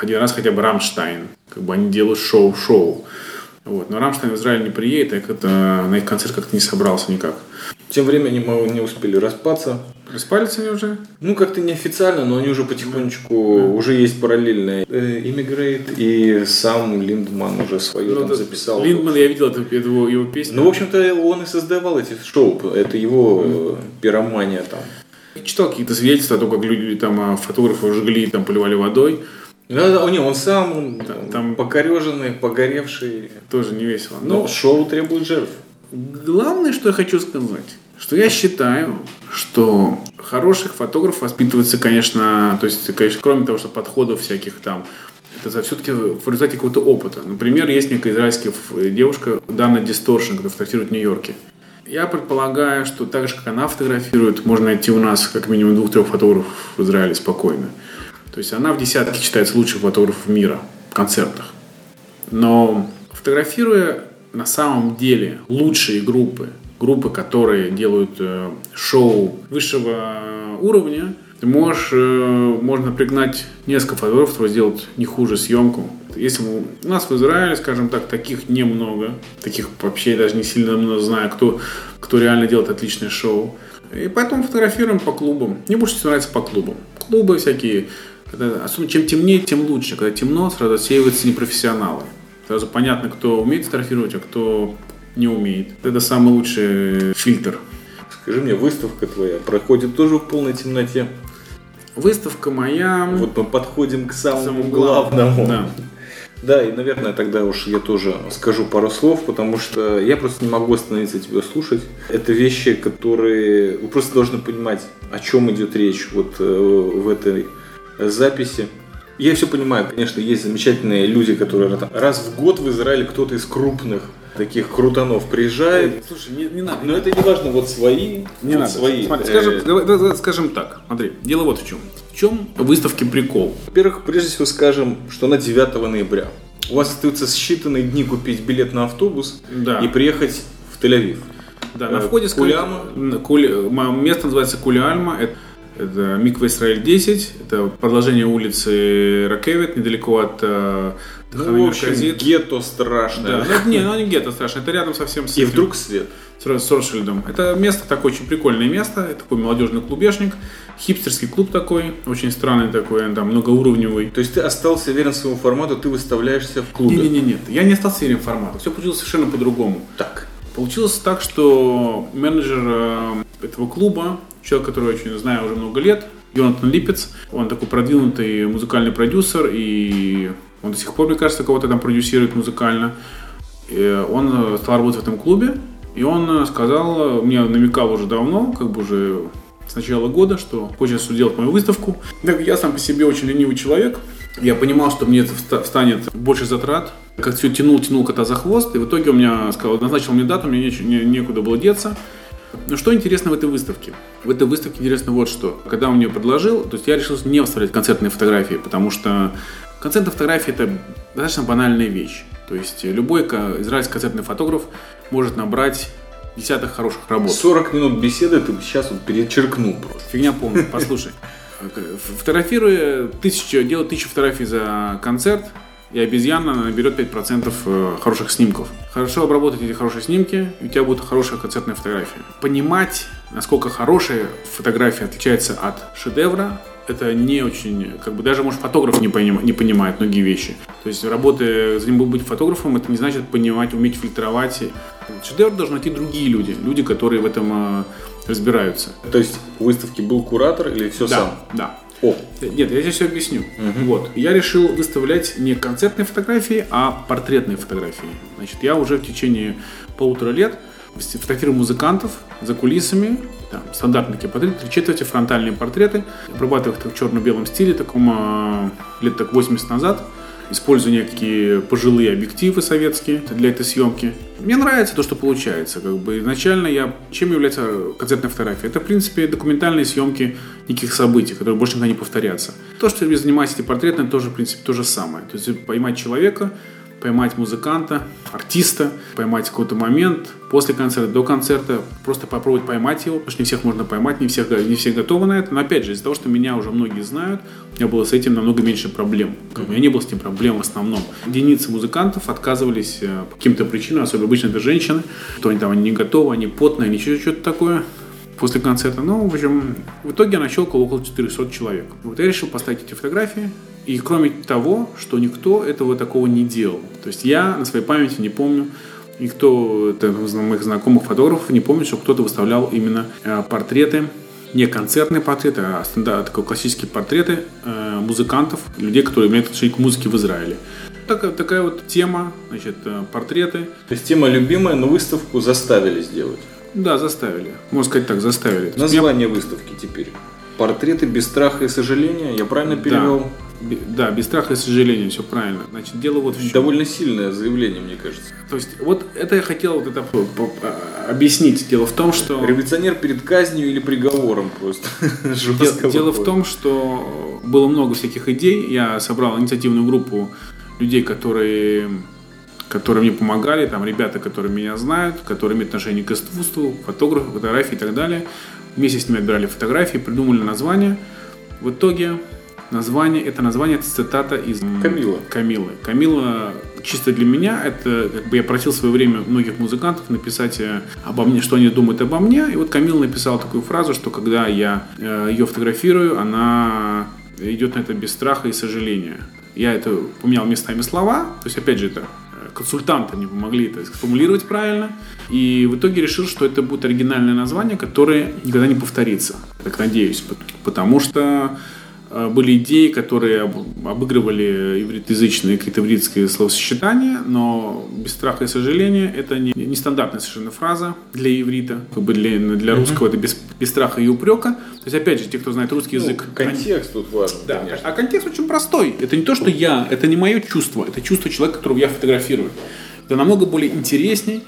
один раз хотя бы Рамштайн. Как бы они делают шоу-шоу. Вот. Но Рамштайн в Израиль не приедет, так это на их концерт как-то не собрался никак. Тем временем мы не успели распаться. Распались они уже? Ну, как-то неофициально, но они уже потихонечку, уже есть параллельные. Э, Immigrate и сам Линдман уже свое Ну, там записал. Линдман, я видел эту, его, его песню. Ну, в общем-то, он и создавал эти шоу. Это его э, пиромания там. Читал какие-то свидетельства о том, как люди, там, а, фотографы жгли, там, поливали водой. Да, да, не, он сам там, там- покореженный, погоревший. Тоже не весело. Но Но шоу требует жертв. главное, что я хочу сказать, что я считаю, что хороших фотографов воспитывается, конечно, то есть, конечно, кроме того, что подходов всяких там, это все-таки в результате какого-то опыта. Например, есть некая израильская ф- девушка Дана Дисторшн, которая фотографирует в Нью-Йорке. Я предполагаю, что так же, как она фотографирует, можно найти у нас как минимум двух-трех фотографов в Израиле спокойно. То есть она в десятке считается лучших фотографов мира в концертах. Но фотографируя на самом деле лучшие группы, группы, которые делают э, шоу высшего уровня, ты можешь, э, можно пригнать несколько фотографов, сделают не хуже съемку. Если мы- у нас в Израиле, скажем так, таких немного, таких вообще даже не сильно много знаю, кто, кто реально делает отличное шоу. И поэтому фотографируем по клубам. Мне больше всего нравится по клубам. Клубы всякие, когда- особенно чем темнее, тем лучше. Когда темно, сразу отсеиваются непрофессионалы. Сразу понятно, кто умеет фотографировать, а кто не умеет. Это самый лучший фильтр. Скажи мне, выставка твоя проходит тоже в полной темноте? Выставка моя... Вот мы подходим к самому, самому главному. Да. Да, и, наверное, тогда уж я тоже скажу пару слов, потому что я просто не могу остановиться тебя слушать. Это вещи, которые вы просто должны понимать, о чем идет речь вот э, в этой записи. Я все понимаю, конечно, есть замечательные люди, которые там раз в год в Израиле кто-то из крупных таких крутанов приезжает. Слушай, не, не надо. Но это не важно, вот свои, Не вот надо. свои. Смотри, Э, скажем, давай- скажем так. Смотри, дело вот в чем. В чем в выставке прикол? Во-первых, прежде всего скажем, что на 9 ноября. У вас остаются считанные дни купить билет на автобус Да. и приехать в Тель-Авив. Да, на Э, входе. М, Куль- Место называется Кулиальма. Это, это Миква Израиль 10. Это продолжение улицы Ракевит, недалеко от э, Ну, в общем, Мерказит. гетто страшное. Да, ну, не, ну не гетто страшно, это рядом совсем с И этим, вдруг свет. с, с Ротшильдом. Это место такое очень прикольное место, это такой молодежный клубешник, хипстерский клуб такой, очень странный такой, там многоуровневый. То есть ты остался верен своему формату, ты выставляешься в клубе. Не-не-не, нет, я не остался верен формату, все получилось совершенно по-другому. Так. Получилось так, что менеджер э, этого клуба, человек, который очень знаю уже много лет, Йонатан Липец, он такой продвинутый музыкальный продюсер, и он до сих пор, мне кажется, кого-то там продюсирует музыкально. И он э, стал работать в этом клубе, и он э, сказал, мне намекал уже давно, как бы уже с начала года, что хочет сделать мою выставку. Так я сам по себе очень ленивый человек, я понимал, что мне это вста- встанет больше затрат. Как все тянул, тянул кота за хвост, и в итоге у меня сказал, назначил мне дату, мне не- некуда было деться. Но что интересно в этой выставке? В этой выставке интересно вот что. Когда он мне предложил, то есть я решил не вставлять концертные фотографии, потому что концертные фотографии это достаточно банальная вещь. То есть любой израильский концертный фотограф может набрать десяток хороших работ. 40 минут беседы ты сейчас вот перечеркнул просто. Фигня полная, послушай. Фотографируя тысячу, делать тысячу фотографий за концерт, и обезьяна наберет 5% э, хороших снимков. Хорошо обработать эти хорошие снимки, и у тебя будет хорошая концертная фотография. Понимать, насколько хорошая фотография отличается от шедевра, это не очень, как бы даже, может, фотограф не, поним- не понимает многие вещи. То есть, работая, за ним быть фотографом, это не значит понимать, уметь фильтровать. Шедевр должны найти другие люди, люди, которые в этом э, разбираются. То есть в выставке был куратор или все Да, сам? да. О, Нет, я тебе все объясню. Вот. Я решил выставлять не концертные фотографии, а портретные фотографии. Значит, я уже в течение полутора лет фотографирую музыкантов за кулисами, там, стандартные портреты, три четверти, фронтальные портреты, обрабатываю их в черно-белом стиле, таком а, лет так 80 назад. Использую некие пожилые объективы советские для этой съемки. Мне нравится то, что получается. Как бы изначально я... Чем является концертная фотография? Это, в принципе, документальные съемки неких событий, которые больше никогда не повторятся. То, что я занимаюсь эти портретами, тоже, в принципе, то же самое. То есть поймать человека, поймать музыканта, артиста, поймать какой-то момент после концерта, до концерта, просто попробовать поймать его, потому что не всех можно поймать, не, всех, не все готовы на это. Но опять же, из-за того, что меня уже многие знают, у меня было с этим намного меньше проблем. У меня не было с этим проблем в основном. Единицы музыкантов отказывались э, по каким-то причинам, особенно обычно это женщины, то они там они не готовы, они потные, они что-то такое после концерта. Ну, в общем, в итоге я нащелкал около 400 человек. Вот я решил поставить эти фотографии. И кроме того, что никто этого такого не делал. То есть я на своей памяти не помню, никто из моих знакомых фотографов не помнит, что кто-то выставлял именно э, портреты не концертные портреты, а стандарт, такой классические портреты э, музыкантов, людей, которые имеют отношение к музыке в Израиле. Так, такая вот тема, значит, э, портреты. То есть тема любимая, но выставку заставили сделать. Да, заставили. Можно сказать так, заставили. Название я... выставки теперь. Портреты без страха и сожаления. Я правильно перевел? Да. Да, без страха и сожаления, все правильно. Значит, дело вот в чем. Довольно сильное заявление, мне кажется. То есть, вот это я хотел вот это объяснить. Дело в том, что... Революционер перед казнью или приговором просто. Дело, дело в том, что было много всяких идей. Я собрал инициативную группу людей, которые которые мне помогали, там ребята, которые меня знают, которые имеют отношение к искусству, фотографы, фотографии и так далее. Вместе с ними отбирали фотографии, придумали название. В итоге название, это название, это цитата из Камила. Камилы. Камила чисто для меня, это как бы я просил в свое время многих музыкантов написать э, обо мне, что они думают обо мне. И вот Камила написала такую фразу, что когда я э, ее фотографирую, она идет на это без страха и сожаления. Я это поменял местами слова, то есть опять же это консультанты мне помогли это сформулировать правильно. И в итоге решил, что это будет оригинальное название, которое никогда не повторится. Так надеюсь. Потому что Э, были идеи, которые обыгрывали ивритоязычные какие-то ивритские словосочетания, но без страха и сожаления это не, не стандартная совершенно фраза для иврита, как бы для, для русского это без, без страха и упрека. То есть, опять же, те, кто знает русский ну, язык... Контекст они... тут важен, да, конечно. А контекст очень простой. Это не то, что я, это не мое чувство, это чувство человека, которого я фотографирую. Это намного более интересней,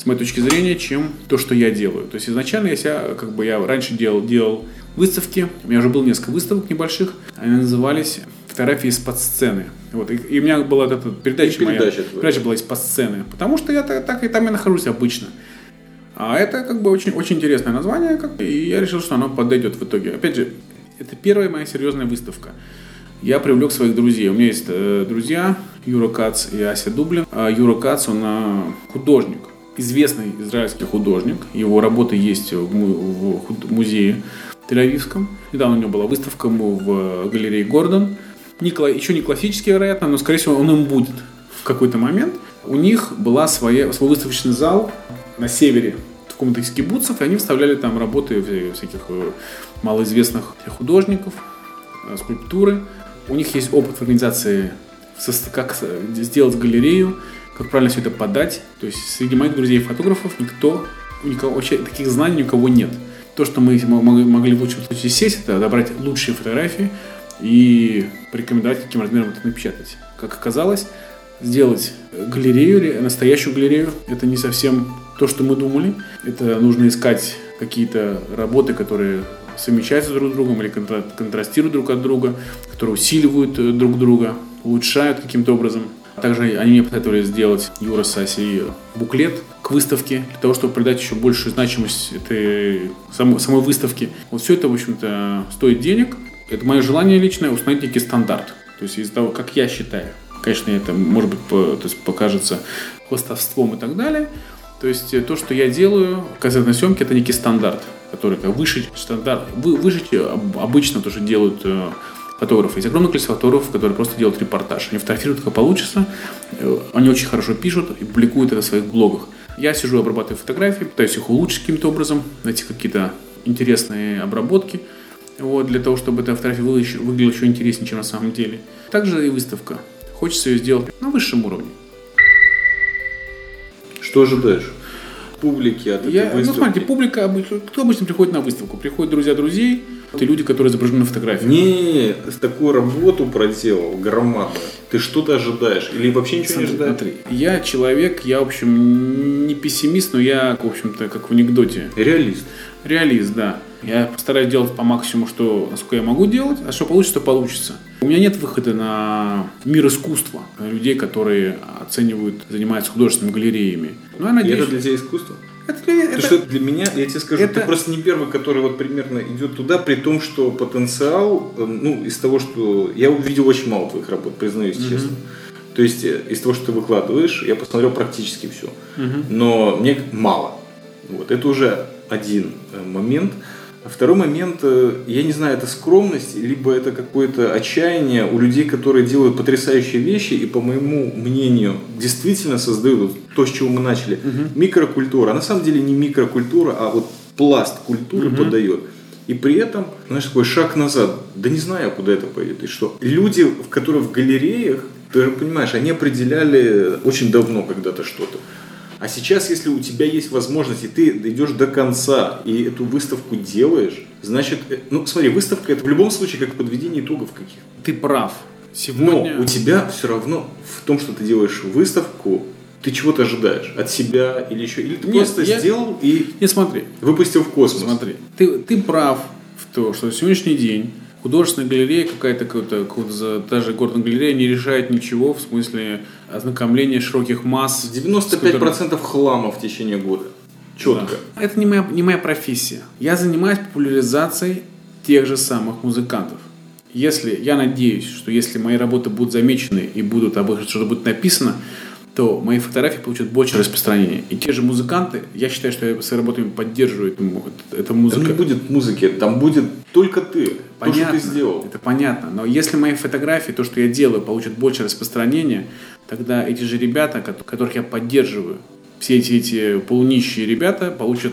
с моей точки зрения, чем то, что я делаю. То есть изначально я себя, как бы я раньше делал, делал выставки. У меня уже было несколько выставок небольших. Они назывались фотографии из-под сцены. Вот. И, и у меня была эта передача, моя, передача, передача была из-под сцены. Потому что я так, так и там и нахожусь обычно. А это как бы очень, очень интересное название, как, и я решил, что оно подойдет в итоге. Опять же, это первая моя серьезная выставка. Я привлек своих друзей. У меня есть э, друзья Юра Кац и Ася Дублин. А Юра Кац, он э, художник, известный израильский художник. Его работы есть в, музее Тель-Авивском. Недавно у него была выставка в галерее Гордон. Еще не классический, вероятно, но, скорее всего, он им будет в какой-то момент. У них была своя, свой выставочный зал на севере в каком-то из кибуцев, и они вставляли там работы всяких э, малоизвестных художников, э, скульптуры. У них есть опыт в организации, как сделать галерею, как правильно все это подать. То есть среди моих друзей-фотографов никто, никого, вообще таких знаний ни у кого нет. То, что мы могли в лучшем случае сесть, это отобрать лучшие фотографии и порекомендовать, каким размером это напечатать. Как оказалось, сделать галерею, настоящую галерею, это не совсем то, что мы думали. Это нужно искать какие-то работы, которые совмещаются друг с другом или контрастируют друг от друга, которые усиливают э, друг друга, улучшают каким-то образом. Также они мне посоветовали сделать Юра Саси буклет к выставке, для того, чтобы придать еще большую значимость этой самой, самой выставке. Вот все это, в общем-то, стоит денег. Это мое желание личное установить некий стандарт. То есть из-за того, как я считаю. Конечно, это, может быть, по, то есть покажется хвостовством и так далее. То есть э, то, что я делаю концертной съемке, это некий стандарт, который как выше стандарт, вы, выше обычно тоже делают э, фотографы. Есть огромное количество фотографов, которые просто делают репортаж. Они фотографируют, как получится, э, они очень хорошо пишут и публикуют это в своих блогах. Я сижу, обрабатываю фотографии, пытаюсь их улучшить каким-то образом, найти какие-то интересные обработки, вот, для того, чтобы эта фотография выглядела еще интереснее, чем на самом деле. Также и выставка. Хочется ее сделать на высшем уровне. Что ожидаешь? Публики от этой Я, выставки? Ну, смотрите, публика, кто обычно приходит на выставку? Приходят друзья друзей, это люди, которые изображены на фотографии. Не, такую работу проделал громадную. Ты что-то ожидаешь? Или вообще ничего смотри, не ожидаешь? Смотри, я человек, я, в общем, не пессимист, но я, в общем-то, как в анекдоте. Реалист. Реалист, да. Я постараюсь делать по максимуму, что, насколько я могу делать, а что получится, то получится. У меня нет выхода на мир искусства, людей, которые оценивают, занимаются художественными галереями. Ну, я И надеюсь, это для тебя искусство? Это для- это- что для меня, я тебе скажу, это- ты просто не первый, который вот примерно идет туда, при том, что потенциал, э, ну, из того, что я увидел очень мало твоих работ, признаюсь честно. То есть э, из того, что ты выкладываешь, я посмотрел практически все. Но мне мало. Вот, это уже один э, момент. Второй момент, э, я не знаю, это скромность, либо это какое-то отчаяние у людей, которые делают потрясающие вещи и, по моему мнению, действительно создают то, с чего мы начали. Микрокультура. А на самом деле не микрокультура, а вот пласт культуры подает. И при этом, знаешь, такой шаг назад. Да не знаю, куда это пойдет. И что? Люди, которые в галереях, ты же понимаешь, они определяли очень давно когда-то что-то. А сейчас, если у тебя есть возможность, и ты идешь до конца, и эту выставку делаешь, значит, э, ну смотри, выставка это в любом случае как подведение итогов каких. ты прав. Но Сегодня... у тебя все равно в том, что ты делаешь выставку, ты чего-то ожидаешь от себя или еще, или ты Нет, просто я- сделал и Не смотри, выпустил в космос. Смотри, ты, ты прав в том, что сегодняшний день художественная галерея, какая-то, какая-то, даже городная галерея не решает ничего в смысле ознакомления широких масс. с которыми- 95% хлама в течение года. Четко. Да. Это не моя, не моя профессия. Я занимаюсь популяризацией тех же самых музыкантов. Если, я надеюсь, что если мои работы будут замечены и будут об их что-то будет написано, то мои фотографии получат больше распространения. И те же музыканты, я считаю, что я своими работами поддерживаю эту, эту Там музыку. не будет музыки, там будет только ты, то, Понятно, что ты сделал. это понятно. Но если мои фотографии, то, что я делаю, получат больше распространения, тогда эти же ребята, ко- которых я поддерживаю, все эти, эти полунищие ребята получат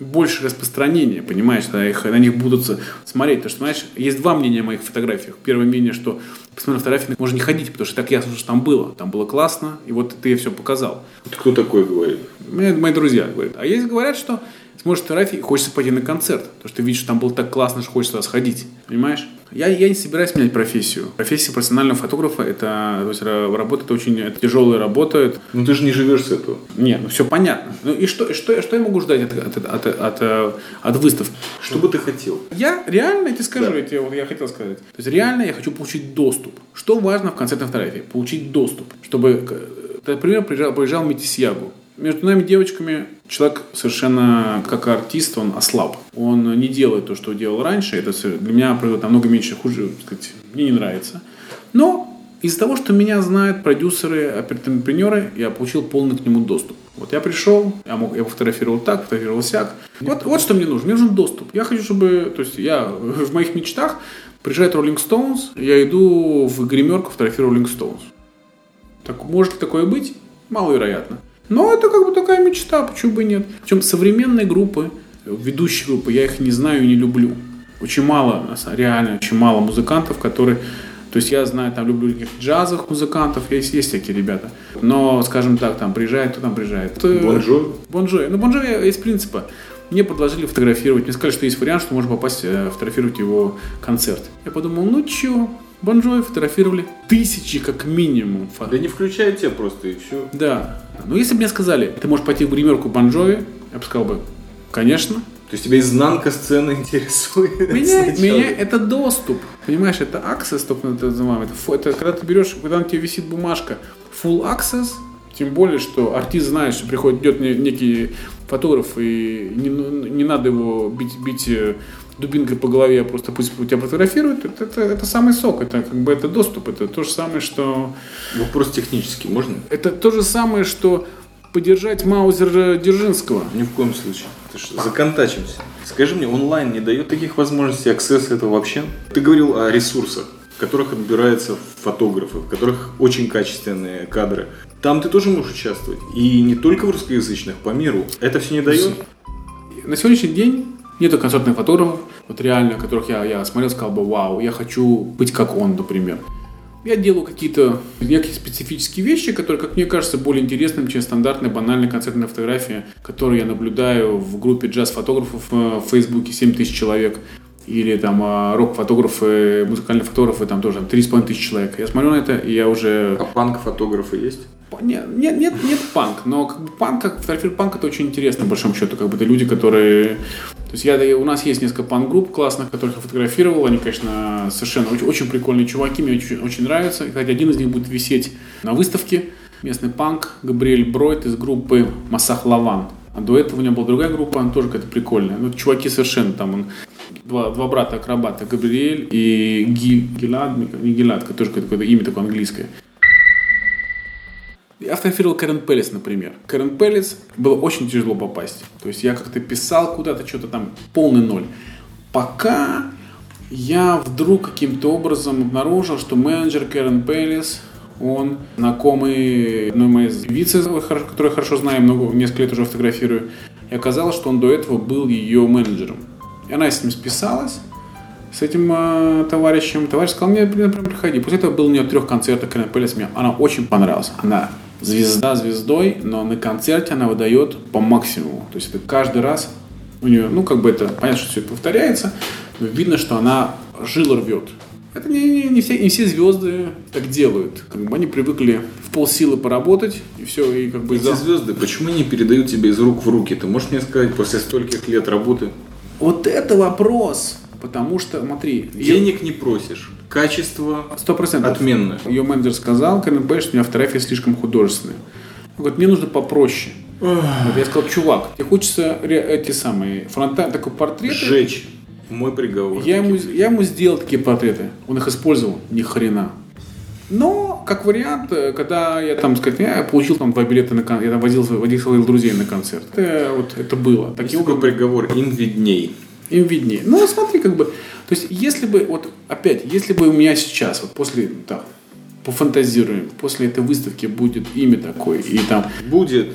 больше распространения, понимаешь, на, их, на них будут смотреть. Потому что, знаешь, есть два мнения о моих фотографиях. Первое мнение, что посмотри на фотографии, можно не ходить, потому что так ясно, что там было. Там было классно, и вот ты все показал. Это Кто такой говорит? Мне мои друзья говорят. А есть говорят, что смотришь фотографии, хочется пойти на концерт. Потому что ты видишь, что там было так классно, что хочется туда сходить. Понимаешь? Я, я не собираюсь менять профессию. Профессия профессионального фотографа это, то есть, ра- работа это очень это тяжелая работа. Это- Ну ты же не живешь с этого. нет, ну все понятно. Ну и что, и что, что я могу ждать от, от, от, от, э, от выставки? Что бы ты хотел? Я реально, я тебе скажу, Да. я, тебе- вот я хотел сказать. То есть реально я хочу получить доступ. Что важно в концертной фотографии? Получить доступ. Чтобы, к- например, приезжал, приезжал Метисьягу. Между нами девочками человек совершенно как артист, он ослаб. Он не делает то, что делал раньше. Это для меня производит намного меньше хуже, сказать, мне не нравится. Но из-за того, что меня знают продюсеры, предпринимеры, я получил полный к нему доступ. Вот я пришел, я, мог, я фотографировал так, фотографировал сяк. Вот, вот что мне нужно. Мне нужен доступ. Я хочу, чтобы... То есть я в моих мечтах приезжает Rolling Stones, я иду в гримерку фотографирую Rolling Stones. Так, может ли такое быть? Маловероятно. Но это как бы такая мечта, почему бы и нет. Причем современные группы, ведущие группы, я их не знаю и не люблю. Очень мало, реально, очень мало музыкантов, которые... То есть я знаю, там люблю каких джазовых музыкантов, есть, есть такие ребята. Но, скажем так, там приезжает, кто там приезжает? Бон Джови? Бон Джови. Ну, Бон Джови из принципа. Мне предложили фотографировать. Мне сказали, что есть вариант, что можно попасть э, фотографировать его концерт. Я подумал, ну чё, Бон Джови фотографировали тысячи как минимум. фо- Да не включай тебя просто и все. Да. Но если бы мне сказали, ты можешь пойти в гримерку Бон Джови, я бы сказал бы, конечно. То есть тебя изнанка сцены интересует Меня, меня это доступ. Понимаешь, это access, только это называем. Это, это когда ты берешь, когда на тебе висит бумажка full access, тем более, что артист знает, что приходит, идет не- некий фотограф, и не, ну, не надо его бить, бить э, дубинкой по голове, а просто пусть тебя фотографируют, это, это, это самый сок, это как бы это доступ, это то же самое, что Вопрос технический, можно? это то же самое, что поддержать Маузер Дзержинского. Ни в коем случае. Ты ж законтачимся. Скажи мне, онлайн не дает таких возможностей, аксесс этого вообще? Ты говорил о ресурсах, в которых отбираются фотографы, в которых очень качественные кадры. Там ты тоже можешь участвовать. И не только в русскоязычных, по миру. Это все не дает? На сегодняшний день нету концертных фотографов, вот реально, которых я, я смотрел, сказал бы, вау, я хочу быть как он, например. Я делаю какие-то некие специфические вещи, которые, как мне кажется, более интересными, чем стандартная банальная концертная фотография, которую я наблюдаю в группе джаз-фотографов э, в Фейсбуке, 7 тысяч человек. Или там а, рок-фотографы, музыкальные фотографы, там тоже там, 3,5 тысячи человек. Я смотрю на это, и я уже... А панк-фотографы есть? Нет, нет, нет, нет панк, но как бы панк, как фотографировать панк, это очень интересно, по большому счету, как бы это люди, которые... То есть я, у нас есть несколько панк-групп классных, которых я фотографировал, они, конечно, совершенно очень, очень прикольные чуваки, мне очень, очень нравятся, и, кстати, один из них будет висеть на выставке, местный панк, Габриэль Бройт из группы Масах Лаван. А до этого у него была другая группа, она тоже какая-то прикольная. Ну, чуваки совершенно там, он, два, два брата акробата, Габриэль и Ги, Гилад, не Гилад, тоже какое-то имя такое английское. Я фотографировал Кэрен Пелес, например. Кэрен Пелес было очень тяжело попасть. То есть я как-то писал куда-то, что-то там полный ноль. Пока я вдруг каким-то образом обнаружил, что менеджер Кэрен Пелес, он знакомый одной моей вице, которую я хорошо знаю, много, несколько лет уже фотографирую. И оказалось, что он до этого был ее менеджером. И она с ним списалась, с этим э, товарищем. Товарищ сказал, мне, прям приходи. После этого был у нее трех концертов Кэрен Пелес. Мне она очень понравилась. Она звезда звездой, но на концерте она выдает по максимуму. То есть это каждый раз у нее, ну, как бы это, понятно, что все это повторяется, но видно, что она жило рвет. Это не, не, не, все, не все звезды так делают. Как бы они привыкли в полсилы поработать, и все, и как бы... Эти звезды, почему не передают тебе из рук в руки? Ты можешь мне сказать, после стольких лет работы? Вот это вопрос. Потому что, смотри... Денег я... не просишь. Качество Сто процентов. отменное. Ее менеджер сказал, КНБ, что у меня фотография слишком художественная. Он говорит, мне нужно попроще. Вот я сказал, чувак, тебе хочется эти самые фронта, такой портрет. Сжечь. Мой приговор. Я ему, я ему сделал такие портреты. Он их использовал. Ни хрена. Но, как вариант, э, когда я там, сказать, я получил там два билета на концерт, я там возил, возил своих друзей на концерт. Это, вот, это было. Таким образом, приговор, им видней им виднее. Ну, смотри, как бы, то есть, если бы, вот, опять, если бы у меня сейчас, вот после, там, пофантазируем, после этой выставки будет имя такое, и там... Будет.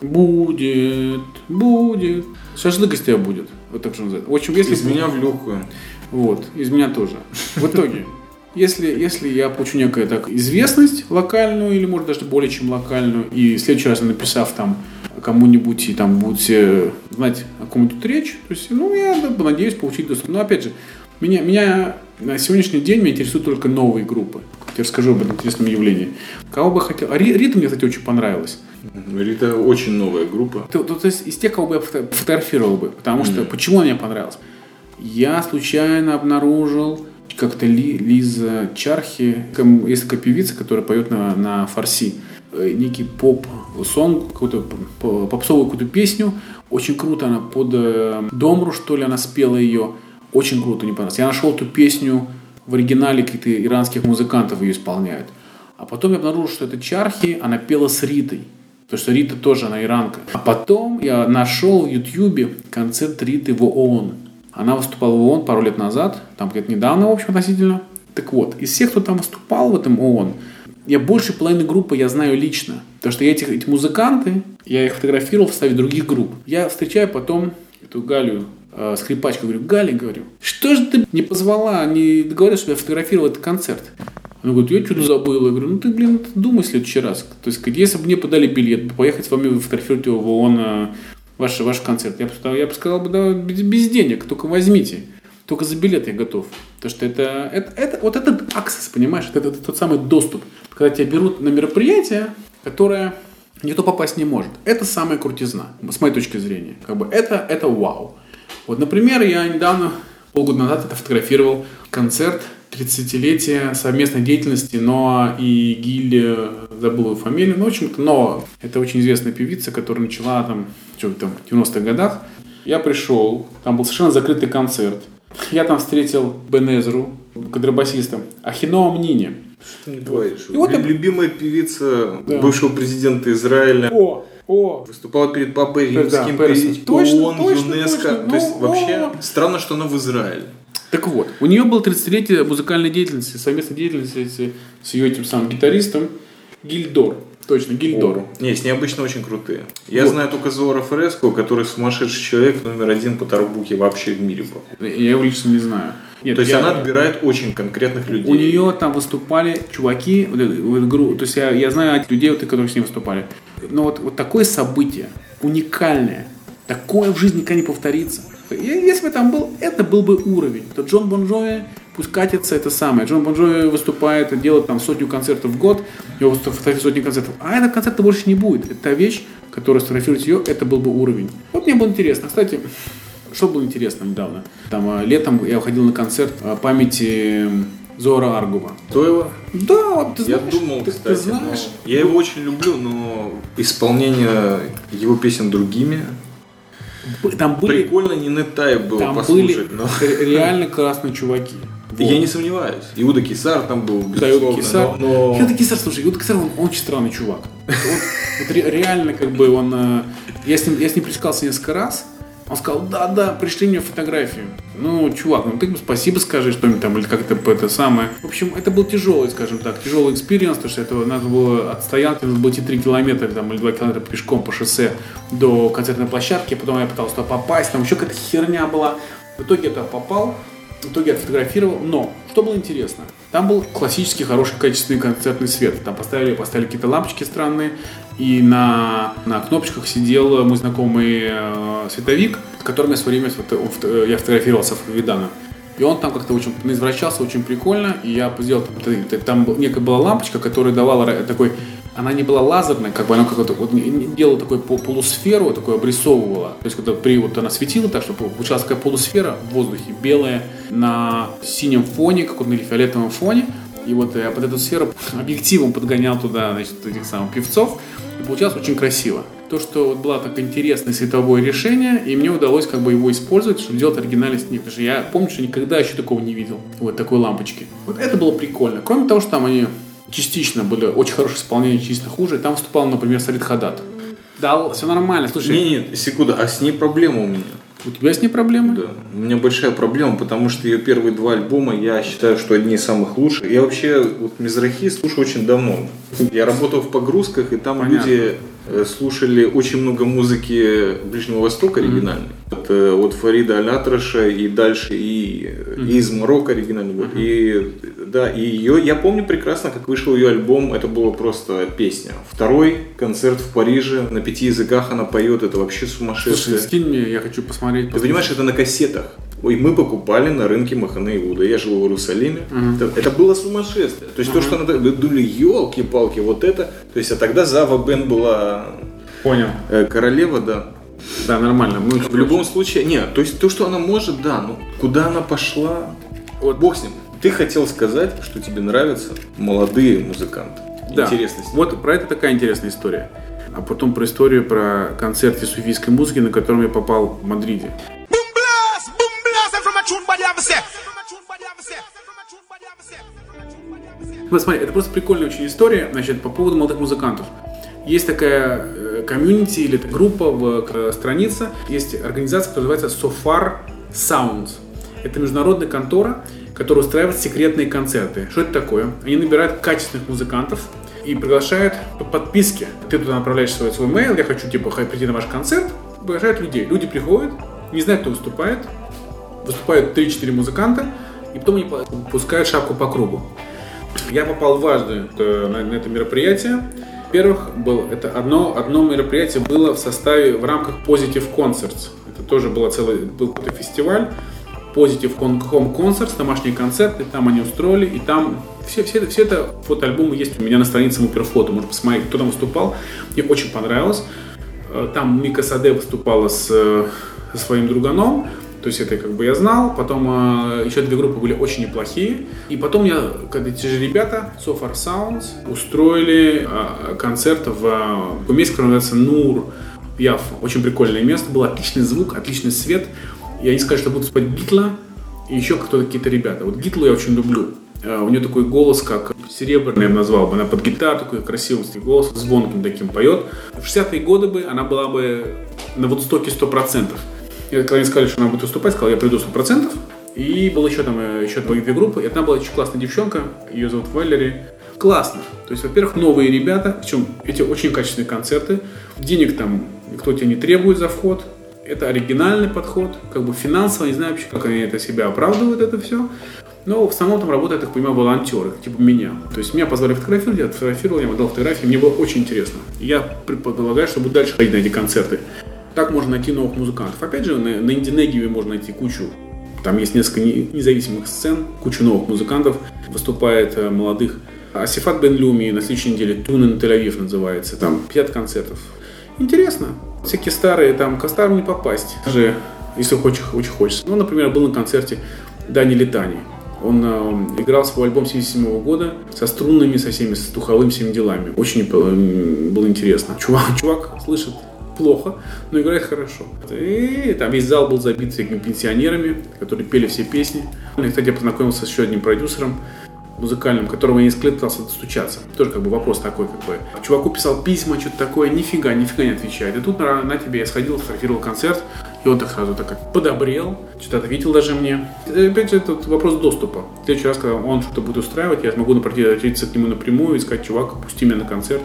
Будет, будет. Шашлык из тебя будет. Вот так что называется. В общем, если... Из меня в легкую. Вот, из меня тоже. В итоге, если, если я получу некую так, известность локальную, или может даже более чем локальную, и в следующий раз написав там кому-нибудь и там будут все знать, о ком идет речь, то есть, ну, я да, надеюсь получить доступ. Но опять же, меня, меня на сегодняшний день меня интересуют только новые группы. Я расскажу об этом интересном явлении. Кого бы хотел... А Рита мне, кстати, очень понравилась. Рита очень новая группа. То, то, то есть из тех, кого бы я фотографировал бы. Потому что, mm. почему она мне понравилась? Я случайно обнаружил как-то Ли, Лиза Чархи, есть такая певица, которая поет на, на фарси. Э, некий поп-сонг, какую-то попсовую какую-то песню. Очень круто она под э, Домру, что ли, она спела ее. Очень круто, не понравилось. Я нашел эту песню в оригинале, каких-то иранских музыкантов ее исполняют. А потом я обнаружил, что это Чархи, она пела с Ритой. Потому что Рита тоже, она иранка. А потом я нашел в Ютьюбе концерт Риты в ООН. Она выступала в ООН пару лет назад, там где-то недавно, в общем, относительно. Так вот, из всех, кто там выступал в этом ООН, я больше половины группы я знаю лично. Потому что я этих, эти музыканты, я их фотографировал в составе других групп. Я встречаю потом эту Галю, э, скрипачку, говорю, Галя, говорю, что же ты не позвала, не договорилась, чтобы я фотографировал этот концерт? Она говорит, я что-то забыла. Я говорю, ну ты, блин, думай в следующий раз. То есть, если бы мне подали билет, поехать с вами фотографировать его в ООН, э, ваш, ваш концерт, я бы, я бы сказал, да, без денег, только возьмите. Только за билет я готов. Потому что это, это, это вот этот аксесс, понимаешь, это, это тот самый доступ. Когда тебя берут на мероприятие, которое никто попасть не может. Это самая крутизна, с моей точки зрения. Как бы это, это вау. Вот, например, я недавно, полгода назад, это фотографировал концерт 30-летия совместной деятельности Ноа и Гилли, забыл его фамилию, но, в общем-то, Ноа. Это очень известная певица, которая начала там, что там, в 90-х годах. Я пришел, там был совершенно закрытый концерт. Я там встретил Бенезру, контрабасиста, Ахиноа Мнини. Что ты не говоришь? И вот Любимая певица да. бывшего президента Израиля. О, о. Выступала перед папой римским, да, перед точно, ООН, точно, ЮНЕСКО. Точно. То есть ну, вообще о. странно, что она в Израиле. Так вот, у нее было 30-летие музыкальной деятельности, совместной деятельности с ее этим самым гитаристом Гильдор. Точно, Гильдор. О, не, с необычно очень крутые. Я вот. знаю только Зора Фреско, который сумасшедший человек номер один по тарбуке вообще в мире. Я его лично не знаю. Нет, то есть я, она отбирает очень конкретных людей. У нее там выступали чуваки, то есть я, я знаю людей, вот, которые с ней выступали. Но вот, вот такое событие, уникальное, такое в жизни никогда не повторится. И Если бы там был, это был бы уровень. То Джон Бон Джови, пусть катится это самое. Джон Бон Джови выступает, и делает там сотню концертов в год, его фотографируют сотни концертов. А этот концерта больше не будет. Это та вещь, которая сфотографирует ее, это был бы уровень. Вот мне было интересно. Кстати, что было интересно недавно? Там а, летом я уходил на концерт а, памяти Зора Аргума. Стоило? Да, вот ты Я знаешь, думал, ты, ты кстати, но знаешь. я его очень люблю, но исполнение его песен другими Там были, прикольно Нинет Тайеб было там послушать, были но ре- реально классные чуваки. я не сомневаюсь. Иуда Кейсар там был, Да, Иуда безусловно, Кейсар. но- Иуда Кейсар, слушай, Иуда Кейсар, он, он очень странный чувак. Вот, вот ре- реально, как бы, он... э, Я с ним, я с ним пересекался несколько раз. Он сказал, да, да, пришли мне фотографию. Ну, чувак, ну ты бы спасибо скажи что-нибудь там, или как-то это самое. В общем, это был тяжелый, скажем так, тяжелый experience, потому что это надо было от стоянки, надо было идти 3 километра там, или 2 километра пешком по шоссе до концертной площадки, потом я пытался туда попасть, там еще какая-то херня была. В итоге я туда попал, в итоге отфотографировал, но что было интересно? Там был классический, хороший, качественный концертный свет. Там поставили, поставили какие-то лампочки странные, и на, на кнопочках сидел мой знакомый э, световик, с которым я в свое время фото- фото- я фотографировался в Видана. И он там как-то очень извращался, очень прикольно. И я сделал, там- некая была лампочка, которая давала такой, она не была лазерной, как бы она какой-то вот делала пол- полусферу, такой обрисовывала. То есть когда при вот она светила так, что получалась такая полусфера в воздухе, белая на синем фоне, как вот на фиолетовом фоне. И вот я под эту сферу объективом подгонял туда, значит, этих самых певцов. И получалось очень красиво. То, что вот было так интересное световое решение, и мне удалось как бы его использовать, чтобы сделать оригинальный снимок. Потому что я помню, что никогда еще такого не видел. Вот такой лампочки. Вот это было прикольно. Кроме того, что там они частично были очень хорошее исполнение, частично хуже. Там выступал, например, Сарит Хадат. Да, все нормально. Слушай, Не, нет, секунду, а с ней проблема у меня. У тебя с ней проблемы? Да. У меня большая проблема, потому что ее первые два альбома я считаю, что одни из самых лучших. Я вообще вот Мизрахи слушаю очень давно. Я работал в погрузках, и там Понятно. люди слушали очень много музыки Ближнего Востока оригинальной. Вот, э, от Фарида Аль-Атраша и дальше, и, э, и из Марокко оригинальный. вот. И да, и ее, я помню прекрасно, как вышел ее альбом, это было просто песня. Второй концерт в Париже, на пяти языках она поет, это вообще сумасшествие. Слушай, скинь мне, я хочу посмотреть. Ты понимаешь, это на кассетах. Ой, мы покупали на рынке Махана Иуда. Я жил в Иерусалиме. Это, это было сумасшествие. То есть то, что она вы думали, елки-палки, вот это. То есть, а тогда Зава Бен была Понял. э, королева, да. Да, нормально. Мы В любом случае, нет, то есть то, что она может, да, но куда она пошла, вот бог с ним. Ты хотел сказать, что тебе нравятся молодые музыканты. Да. Интересно. Вот про это такая интересная история. А потом про историю про концерт суфийской музыки, на котором я попал в Мадриде. Вот смотри, это просто прикольная очень история, значит, по поводу молодых музыкантов. Есть такая э, комьюнити или группа в э, странице, есть организация, которая называется SoFar Sounds. Это международная контора, которая устраивает секретные концерты. Что это такое? Они набирают качественных музыкантов и приглашают по подписке. Ты туда направляешь свой, свой mail, я хочу типа прийти на ваш концерт, приглашают людей. Люди приходят, не знают, кто выступает, выступают 3-4 музыканта, и потом они пускают шапку по кругу. Я попал дважды э, на, на это мероприятие. Во-первых, был, это одно, одно мероприятие было в составе, в рамках Positive Concerts. Это тоже было целый, был какой-то фестиваль. Positive Home Concerts, домашние концерты, там они устроили, и там все, все, все это фотоальбомы есть у меня на странице Муперфото, можно посмотреть, кто там выступал. Мне очень понравилось. Э, Там Мика Саде выступала с, э, со своим друганом, то есть это как бы я знал. Потом э, еще две группы были очень неплохие. И потом я, когда эти же ребята, So Far Sounds, устроили э, концерт в э, таком месте, которое называется Нур Яфа. Очень прикольное место, был отличный звук, отличный свет. И они сказали, что будут спать Гитла и еще кто-то какие-то ребята. Вот Гитлу я очень люблю. Э, У нее такой голос, как серебряный, я бы назвал бы. Она под гитару такой красивый голос, звонким таким поет. В 60-е годы бы она была бы на вот стоке 100%. И когда они сказали, что она будет выступать, сказал, я приду 100%. И было еще там э, еще две две группы. И одна была очень классная девчонка, ее зовут Валери. Классно. То есть, во-первых, новые ребята, причем эти очень качественные концерты. Денег там никто тебе не требует за вход. Это оригинальный подход. Как бы финансово, не знаю вообще, как они это себя оправдывают, это все. Но в основном там работают, я так понимаю, волонтеры, типа меня. То есть меня позвали фотографировать, я фотографировал, я ему дал фотографии, мне было очень интересно. Я предполагаю, что буду дальше ходить на эти концерты. Так можно найти новых музыкантов. Опять же, на, на Индинегиве можно найти кучу. Там есть несколько не- независимых сцен, куча новых музыкантов. Выступает э, молодых. Асифат Бен Люми на следующей неделе Тунен Тель-Авив называется. Там 50 концертов. Интересно. Всякие старые, там к не попасть. Даже если очень, очень хочется. Ну, например, был на концерте Дани Летани. Он э, играл свой альбом 77 года со струнными, со всеми, с духовыми всеми делами. Очень э, было интересно. Чувак, чувак слышит плохо, но играет хорошо. И там весь зал был забит всякими пенсионерами, которые пели все песни. И, кстати, я познакомился с еще одним продюсером, музыкальным, которого я несколько лет пытался достучаться. Тоже как бы вопрос такой, как бы. Чуваку писал письма, что-то такое, нифига, нифига не отвечает. И тут на, на тебе я сходил, сфотографировал концерт, и он так сразу так как подобрел, что-то ответил даже мне. И опять же, этот вопрос доступа. В следующий раз, когда он что-то будет устраивать, я смогу обратиться к нему напрямую и сказать, чувак, пусти меня на концерт.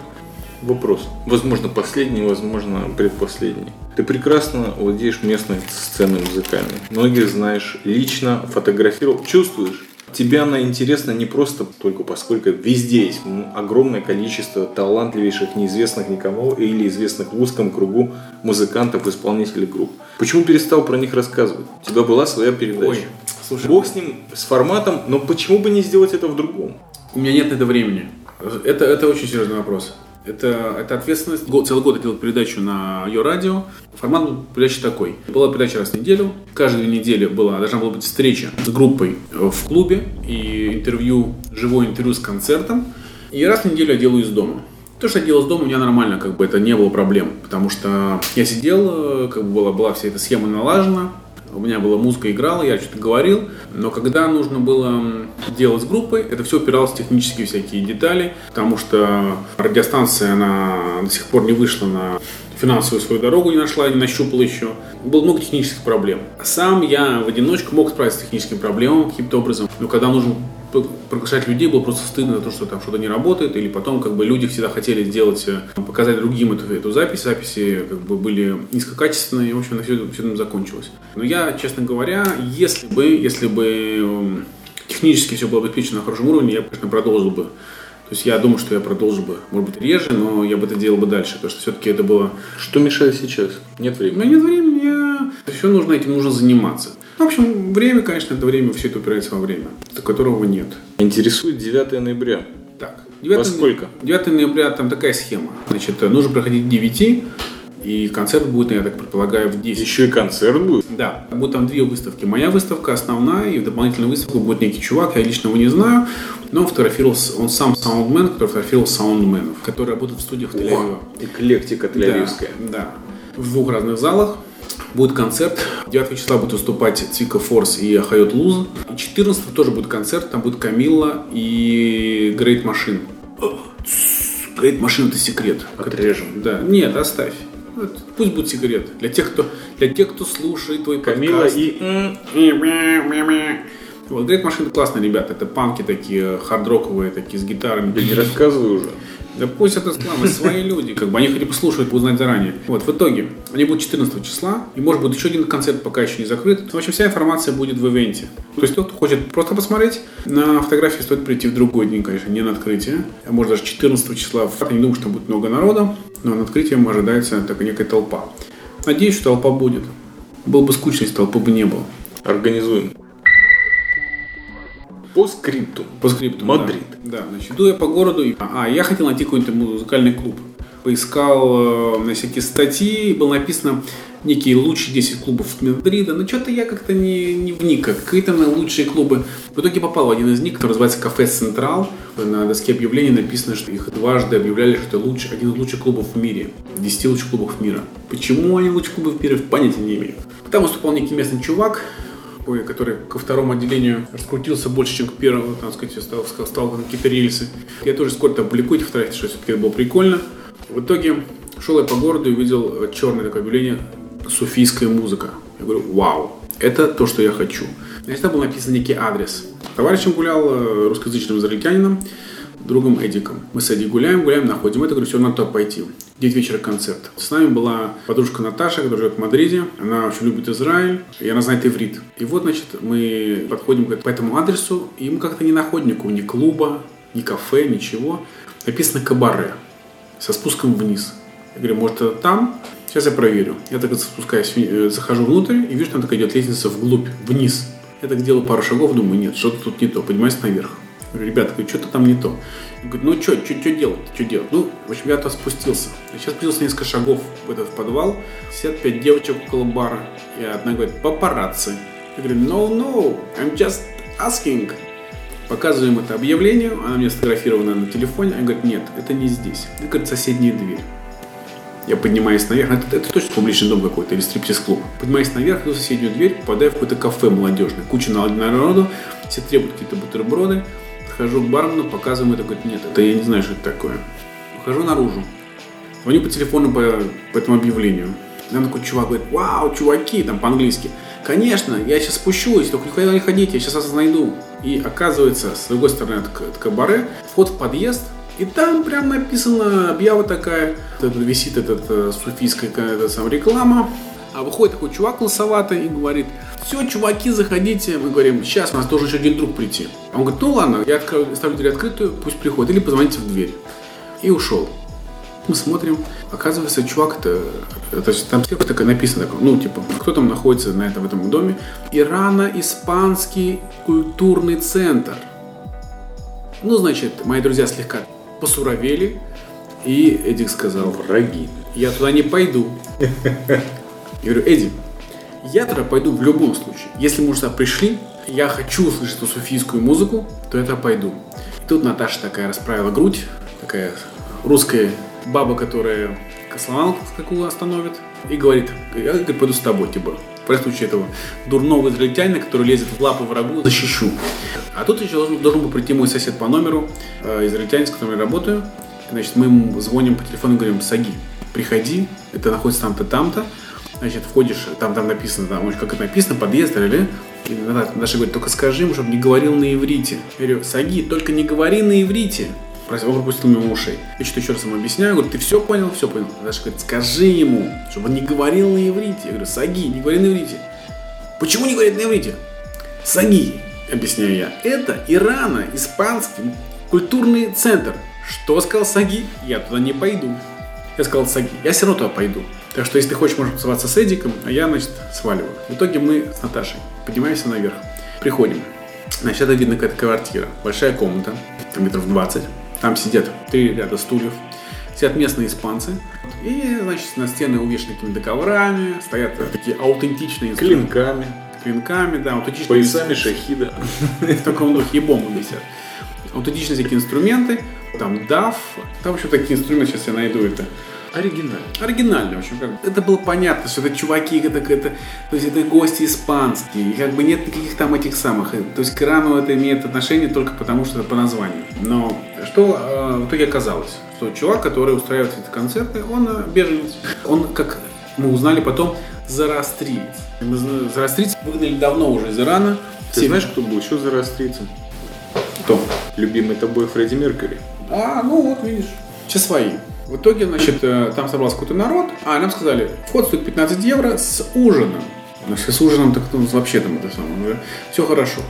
Вопрос. Возможно, последний, возможно, предпоследний. Ты прекрасно владеешь местной сценой музыкальной. Многих знаешь лично, фотографировал. Чувствуешь? Тебе она интересна не просто только поскольку везде есть огромное количество талантливейших, неизвестных никому или известных в узком кругу музыкантов, исполнителей групп. Почему перестал про них рассказывать? У тебя была своя передача. Ой, слушай, Бог с ним, с форматом, но почему бы не сделать это в другом? У меня нет на это времени. Это, это очень серьезный вопрос. Это, это ответственность. Год, целый год я делал передачу на ее радио. Формат был передачи такой. Была передача раз в неделю. Каждую неделю была, должна была быть встреча с группой в клубе и интервью, живое интервью с концертом. И раз в неделю я делаю из дома. То, что я делал из дома, у меня нормально, как бы это не было проблем. Потому что я сидел, э, как бы была, была вся эта схема налажена, у меня была музыка играла, я что-то говорил, но когда нужно было делать с группой, это все упиралось в технические всякие детали, потому что радиостанция, она до сих пор не вышла на финансовую свою дорогу, не нашла, не нащупала еще. Было много технических проблем. Сам я в одиночку мог справиться с техническими проблемами каким-то образом, но когда нужно приглашать людей, было просто стыдно за то, что там что-то не работает, или потом как бы люди всегда хотели сделать, э, показать другим эту, эту запись, записи как бы были низкокачественные, и, в общем, на все, все этим закончилось. Но я, честно говоря, если бы, если бы эм, технически все было обеспечено на хорошем уровне, я, конечно, продолжил бы. То есть я думаю, что я продолжил бы, может быть, реже, но я бы это делал бы дальше, потому что все-таки это было Что мешает сейчас? Нет у времени. меня нет времени, я... еще нужно этим нужно заниматься. В общем, время, конечно, это время, все это упирается во время, которого нет. Интересует 9 ноября. Так, Во сколько? 9 ноября там такая схема. Значит, нужно проходить к 9, и концерт будет, я так предполагаю, в 10. Еще и концерт будет. Да, будет там две выставки. Моя выставка основная, и в дополнительную выставку будет некий чувак, я лично его не знаю, но он фотографировался, он сам саундмен, который фотографировал саундменов, которые работают в студиях в Тель-Авиве. Эклектика тель-авивская. Да, да. В двух разных залах. Будет концерт. 9 числа будет выступать Цвика Force и Хайот Луз. И 14 тоже будет концерт. Там будет Камилла и Great Machine. Great Machine это секрет. Отрежем. Да. Нет, оставь. Пусть будет секрет. Для тех, кто, для тех, кто слушает твой Камила подкаст. и... Вот, Great Machine классные ребята. Это панки такие, хардроковые такие, с гитарами. Я не рассказываю уже. Да пусть это слава, свои люди, как бы они хотя бы слушают, узнать заранее. Вот, в итоге, они будут 14 числа, и может быть еще один концерт пока еще не закрыт. В общем, вся информация будет в ивенте. То есть тот, кто хочет просто посмотреть, на фотографии стоит прийти в другой день, конечно, не на открытие. А может даже 14 числа. Я не думаю, что будет много народа, но на открытием ожидается такая некая толпа. Надеюсь, что толпа будет. Было бы скучно, если толпы бы не было. Организуем. По скрипту. По скрипту. Мадрид. Да, да значит, иду я по городу. И... А, я хотел найти какой-нибудь музыкальный клуб. Поискал э, на всякие статьи, было написано некие лучшие 10 клубов Мадрида, но что-то я как-то не, не вник, как какие-то на лучшие клубы. В итоге попал в один из них, который называется Кафе Централ. На доске объявлений написано, что их дважды объявляли, что это лучший, один из лучших клубов в мире. 10 лучших клубов мира. Почему они лучшие клубы в мире, понятия не имею. Там выступал некий местный чувак, ой, который ко второму отделению раскрутился больше, чем к первому, там сказать, стал, стал, стал на какие-то рельсы. Я тоже скоро опубликую эти фотографии, что все-таки это было прикольно. В итоге шел я по городу и увидел черное такое объявление «Суфийская музыка». Я говорю, вау, это то, что я хочу. Значит, там был написан некий адрес. Товарищем гулял э, русскоязычным израильтянином, другом Эдиком. Мы с Эдди гуляем, гуляем, находим это, говорю, все, надо туда пойти. 9 вечера концерт. С нами была подружка Наташа, которая живет в Мадриде. Она очень любит Израиль, и она знает иврит. И вот, значит, мы подходим к- этому адресу, и мы как-то не находим никакого ни клуба, ни кафе, ничего. Написано «Кабаре» со спуском вниз. Я говорю, может, это там? сейчас я проверю. Я так спускаюсь, э, захожу внутрь и вижу, там такая идет лестница вглубь, вниз. Я так делаю пару шагов, думаю, нет, что-то тут не то. Поднимаюсь наверх. Говорю, ребята, говорю, что-то там не то. Он говорит, ну что, что делать, что делать? Ну, в общем, я туда спустился. Я сейчас спустился несколько шагов в этот подвал. Сидят пять девочек около бара. И одна говорит, папарацци. Я говорю, no, no, I'm just asking. Показываем это объявление, она мне сфотографирована на телефоне. Она говорит, нет, это не здесь. Это, говорит, соседняя дверь. Я поднимаюсь наверх, это, это точно публичный дом какой-то или стриптиз-клуб. Поднимаюсь наверх, иду в соседнюю дверь, попадаю в какое-то кафе молодежное. Куча народу, все требуют какие-то бутерброды. Подхожу к бармену, показываю говорит, нет, это я не знаю, что это такое. Выхожу наружу. Звоню по телефону по, по этому объявлению. Там такой чувак говорит, вау, чуваки, там по-английски. Конечно, я сейчас спущусь, только никуда не ходите, я сейчас вас найду. И оказывается, с другой стороны от, от кабаре, вход в подъезд, и там прям написано, объява такая, это висит этот э, суфийская эта сам реклама. А выходит такой чувак лысоватый и говорит, все, чуваки, заходите. Мы говорим, сейчас у нас должен еще один друг прийти. А он говорит, ну ладно, я открою, ставлю дверь открытую, пусть приходит, или позвоните в дверь. И ушел. Мы смотрим, оказывается, чувак это, это там сверху такое написано, ну, типа, кто там находится на этом, в этом доме. Ирано-испанский культурный центр. Ну, значит, мои друзья слегка посуровели, и Эдик сказал, Враги. я туда не пойду. Я говорю, Эдди, я туда пойду в любом случае. Если мы сюда пришли, я хочу услышать эту суфийскую музыку, то я туда пойду. И тут Наташа такая расправила грудь, такая русская баба, которая кослонавку какую остановит, и говорит, я говорит, пойду с тобой, типа, в случае этого дурного израильтянина, который лезет в лапы врагу, защищу. А тут еще должен, должен был прийти мой сосед по номеру, э, израильтянин, с которым я работаю. Значит, мы ему звоним по телефону и говорим, Саги, приходи, это находится там-то, там-то. Значит, входишь, там, там написано, там, как это написано, подъезд, или и Наташа говорит, только скажи ему, чтобы не говорил на иврите. Я говорю, Саги, только не говори на иврите. Он пропустил мимо ушей. Я что-то еще раз ему объясняю, говорю, ты все понял? Все понял. Даша говорит, скажи ему, чтобы он не говорил на иврите. Я говорю, Саги, не говори на иврите. Почему не говорит на иврите? Саги, объясняю я, это Ирана, испанский культурный центр. Что сказал Саги? Я туда не пойду. Я сказал Саги, я все равно туда пойду. Так что, если ты хочешь, можешь тусоваться с Эдиком, а я, значит, сваливаю. В итоге мы с Наташей поднимаемся наверх. Приходим. Значит, это видно какая-то квартира. Большая комната, там метров 20. Там сидят три ряда стульев, сидят местные испанцы. И, значит, на стены увешаны какими-то коврами, стоят такие аутентичные. Клинками. Клинками, да, аутентичные. Поясами шахида. В таком духе и бомбы висят. Аутентичные всякие инструменты, там DAF, там вообще такие инструменты, сейчас я найду это. Оригинально. Оригинально, в общем, как это было понятно, что это чуваки, это, это, то есть это гости испанские, и как бы нет никаких там этих самых, э, то есть к Ирану это имеет отношение только потому, что это по названию. Но что э, в итоге оказалось? Что чувак, который устраивает эти концерты, он э, беженец, он, как мы узнали потом, зарастриец. Зарастриец выгнали давно уже из Ирана. Ты Все... знаешь, кто был еще зарастрицем? Кто? Любимый тобой Фредди Меркьюри. А, ну вот, видишь, все свои. В итоге, значит, э, там собрался какой-то народ, а нам сказали, вход стоит 15 евро с ужином. Значит, с ужином так ну, вообще там это самое, все хорошо.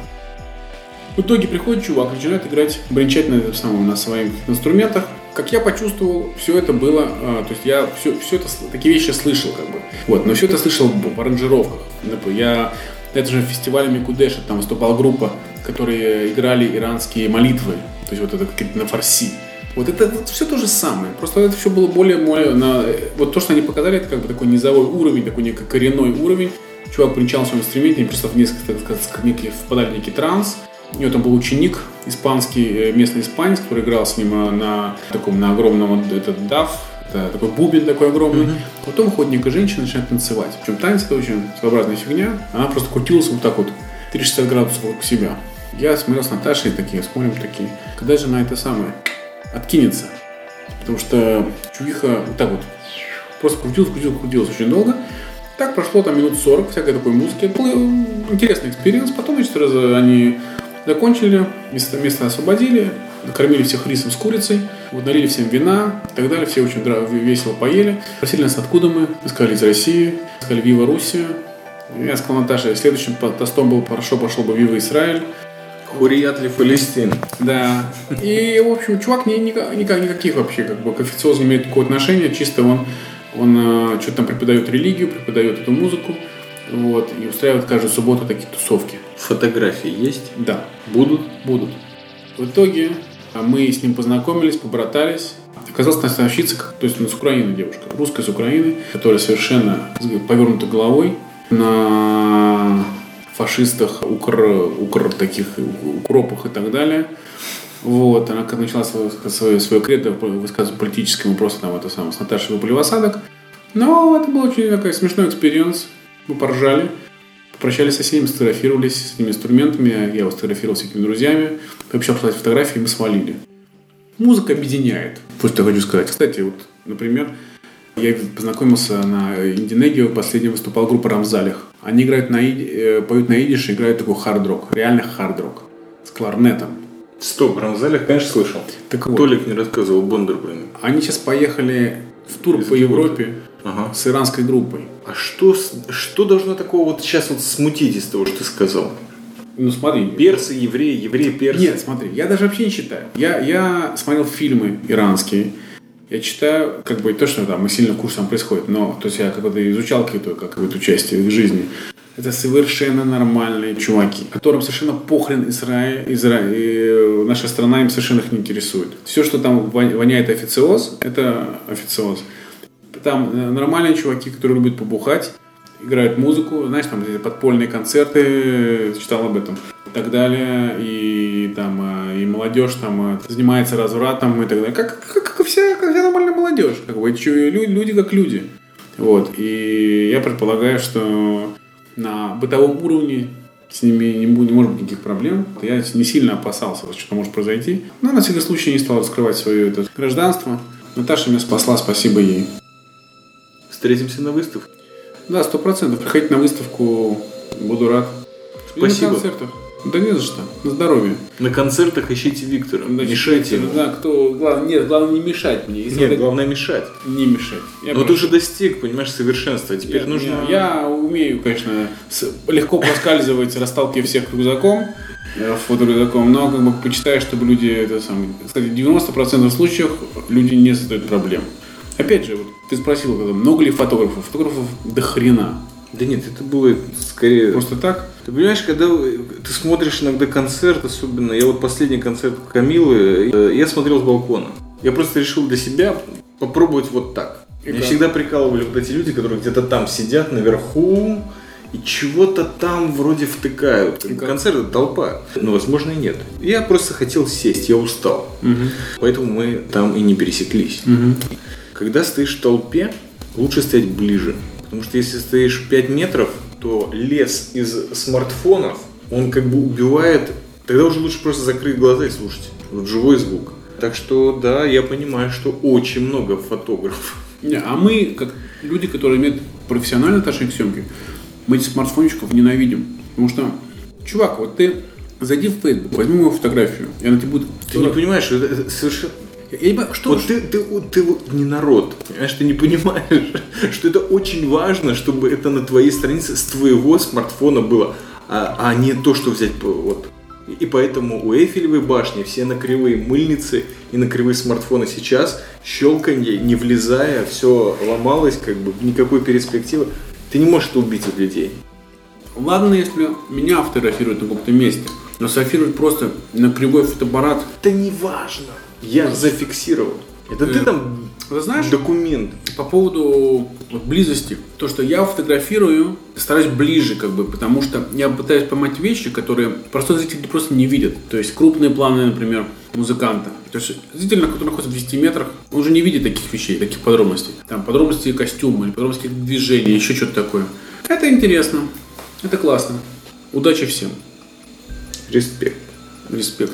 В итоге приходит чувак, начинает играть, бренчать на, самом, на своих инструментах. Как я почувствовал, все это было, а, то есть я все, все это, такие вещи слышал, как бы. Вот, но все это слышал в аранжировках. Я на этом же фестивале Микудеша там выступала группа, которые играли иранские молитвы, то есть вот это на фарси. Вот это вот все то же самое. Просто это все было более, более на, вот то, что они показали, это как бы такой низовой уровень, такой некий коренной уровень. Чувак в своем инструменте, просто в несколько, так сказать, некий, впадали в некий транс. У него там был ученик, испанский, э, местный испанец, который играл с ним э, на таком, на огромном, этот дав, это такой бубен такой огромный. Mm-hmm. Потом выходит некая женщина начинает танцевать. Причем танец это очень своеобразная фигня. Она просто крутилась вот так вот 360 градусов вокруг себя. Я смотрел с Наташей такие, смотрим такие. Когда же на это самое? Откинется. Потому что чувиха вот так вот просто крутилась, крутилась, крутилась очень долго. Так прошло там минут 40 всякой такой музыки. Был интересный experience. Потом, значит, раз они закончили, место, место освободили, накормили всех рисом с курицей, вот, налили всем вина и так далее. Все очень весело поели. Спросили нас, откуда мы. Мы сказали, из России. Сказали, Viva Rusia. Я сказал Наташе, следующим тостом был хорошо пошел бы Viva Израиль. حرية لفلسطين. Да. И, в общем, чувак ни, никак, никаких вообще как бы к официозу имеет такое отношение, чисто он Он э, что-то там преподает религию, преподает эту музыку, вот, и устраивает каждую субботу такие тусовки. Фотографии есть? Да, Будут? будут. В итоге а, мы с ним познакомились, побратались. Оказалась наставщица, как- то есть ну, с Украины девушка, русская с Украины, которая совершенно с повернутой головой на фашистах, укр, укр таких укропах и так далее. Вот, она как начала свое, свое, свое кредо высказывать политическое, мы просто там это самое, с Наташей выпали в осадок. Но это был очень такой смешной experience. Мы поржали, попрощались со всеми, сфотографировались с этими инструментами. Я его сфотографировал с этими друзьями. Пообещал послать фотографии, и мы свалили. Музыка объединяет. Вот я хочу сказать. Кстати, вот, например, я познакомился на InDNegev, последний выступал группа Рамзайлех. Они играют на, иди- э, поют на идише, играют такой хард-рок, реально хард-рок. С кларнетом. Стоп, Рамзайлех, конечно, слышал. Так вот. Толик не рассказывал, Бондар него. Они сейчас поехали в тур Из по Европе Ага. с иранской группой. А что, что должно такого вот сейчас вот смутить из того, что ты сказал? Ну смотри, Персы, евреи, евреи, персы. Нет, смотри, я даже вообще не читаю. Я, я смотрел фильмы иранские. Я читаю, как бы, то, что там мы сильно в курсе там происходит, но, то есть я когда изучал какое-то как бы, участие в их жизни. Это совершенно нормальные чуваки, которым совершенно похрен Израиль, Израиль, э, наша страна им совершенно их не интересует. Все, что там вон- воняет официоз, это официоз. Там э, нормальные чуваки, которые любят побухать, играют музыку, знаешь, там подпольные концерты, читал об этом и так далее, и там э, и молодежь там занимается развратом и так далее, как, как, как вся, как вся нормальная молодежь, как бы, люди, люди как люди, вот, и я предполагаю, что на бытовом уровне с ними не, будет, не может быть никаких проблем. Я не сильно опасался, что может произойти. Но на всякий случай не стал раскрывать свое это гражданство. Наташа меня спасла, спасибо ей. Встретимся на выставке. Да, сто процентов. Приходите на выставку, буду рад. И Спасибо. на концертах. Да не за что. На здоровье. На концертах ищите Виктора. Значит, Мешайте ему. Да, кто... Главное, нет, главное не мешать мне. Если Нет, вы- главное мешать. Не мешать. Я Но ты прошу. уже достиг, понимаешь, совершенства. Теперь Я- нужно... Я, я умею, конечно, с- легко проскальзывать, расталкивая всех рюкзаком, э, фоторюкзаком, но как бы почитаю, чтобы люди это самое. Кстати, в 90% случаев люди не создают проблем. Опять же, вот ты спросил, много ли фотографов? Фотографов до хрена. Да нет, это было скорее... Просто так? Ты понимаешь, когда ты смотришь иногда концерт, особенно, я вот последний концерт Камилы, э, я смотрел с балкона. Я просто решил для себя попробовать вот так. И Меня как? всегда прикалывали вот эти люди, которые где-то там сидят наверху и чего-то там вроде втыкают. И? Концерт это толпа. Ну, возможно, и нет. Я просто хотел сесть, я устал. Поэтому мы там и не пересеклись. Когда стоишь в толпе, лучше стоять ближе. Потому что если стоишь 5 метров, то лес из смартфонов, он как бы убивает. Тогда уже лучше просто закрыть глаза и слушать. Вот живой звук. Так что да, я понимаю, что очень много фотографов. Не, а мы, как люди, которые имеют профессиональное отношение к съемке, мы этих смартфончиков ненавидим. Потому что, чувак, вот ты зайди в Facebook, возьми мою фотографию, и она тебе будет... Ты не понимаешь, это совершенно... Я не понимаю, что... Вот ты, ты, вот ты вот не народ, понимаешь, ты не понимаешь, что это очень важно, чтобы это на твоей странице с твоего смартфона было, а, а не то, что взять вот. И поэтому у Эйфелевой башни все на кривые мыльницы и на кривые смартфоны сейчас щелканье, не влезая, все ломалось, как бы никакой перспективы. Ты не можешь это убить от людей. Ладно, если меня фотографируют на каком-то месте, но сфотографировать просто на кривой фотоаппарат. Это не важно. Я зафиксировал. Это ты Э, там знаешь, документ. по поводу вот, близости, то, что я фотографирую, стараюсь ближе, как бы, потому что я пытаюсь поймать вещи, которые простой зритель просто не видит. То есть крупные планы, например, музыканта. То есть зритель, который находится в 10 метрах, он уже не видит таких вещей, таких подробностей. Там подробности костюма или подробности движения, еще что-то такое. Это интересно, это классно. Удачи всем. Респект. Респект.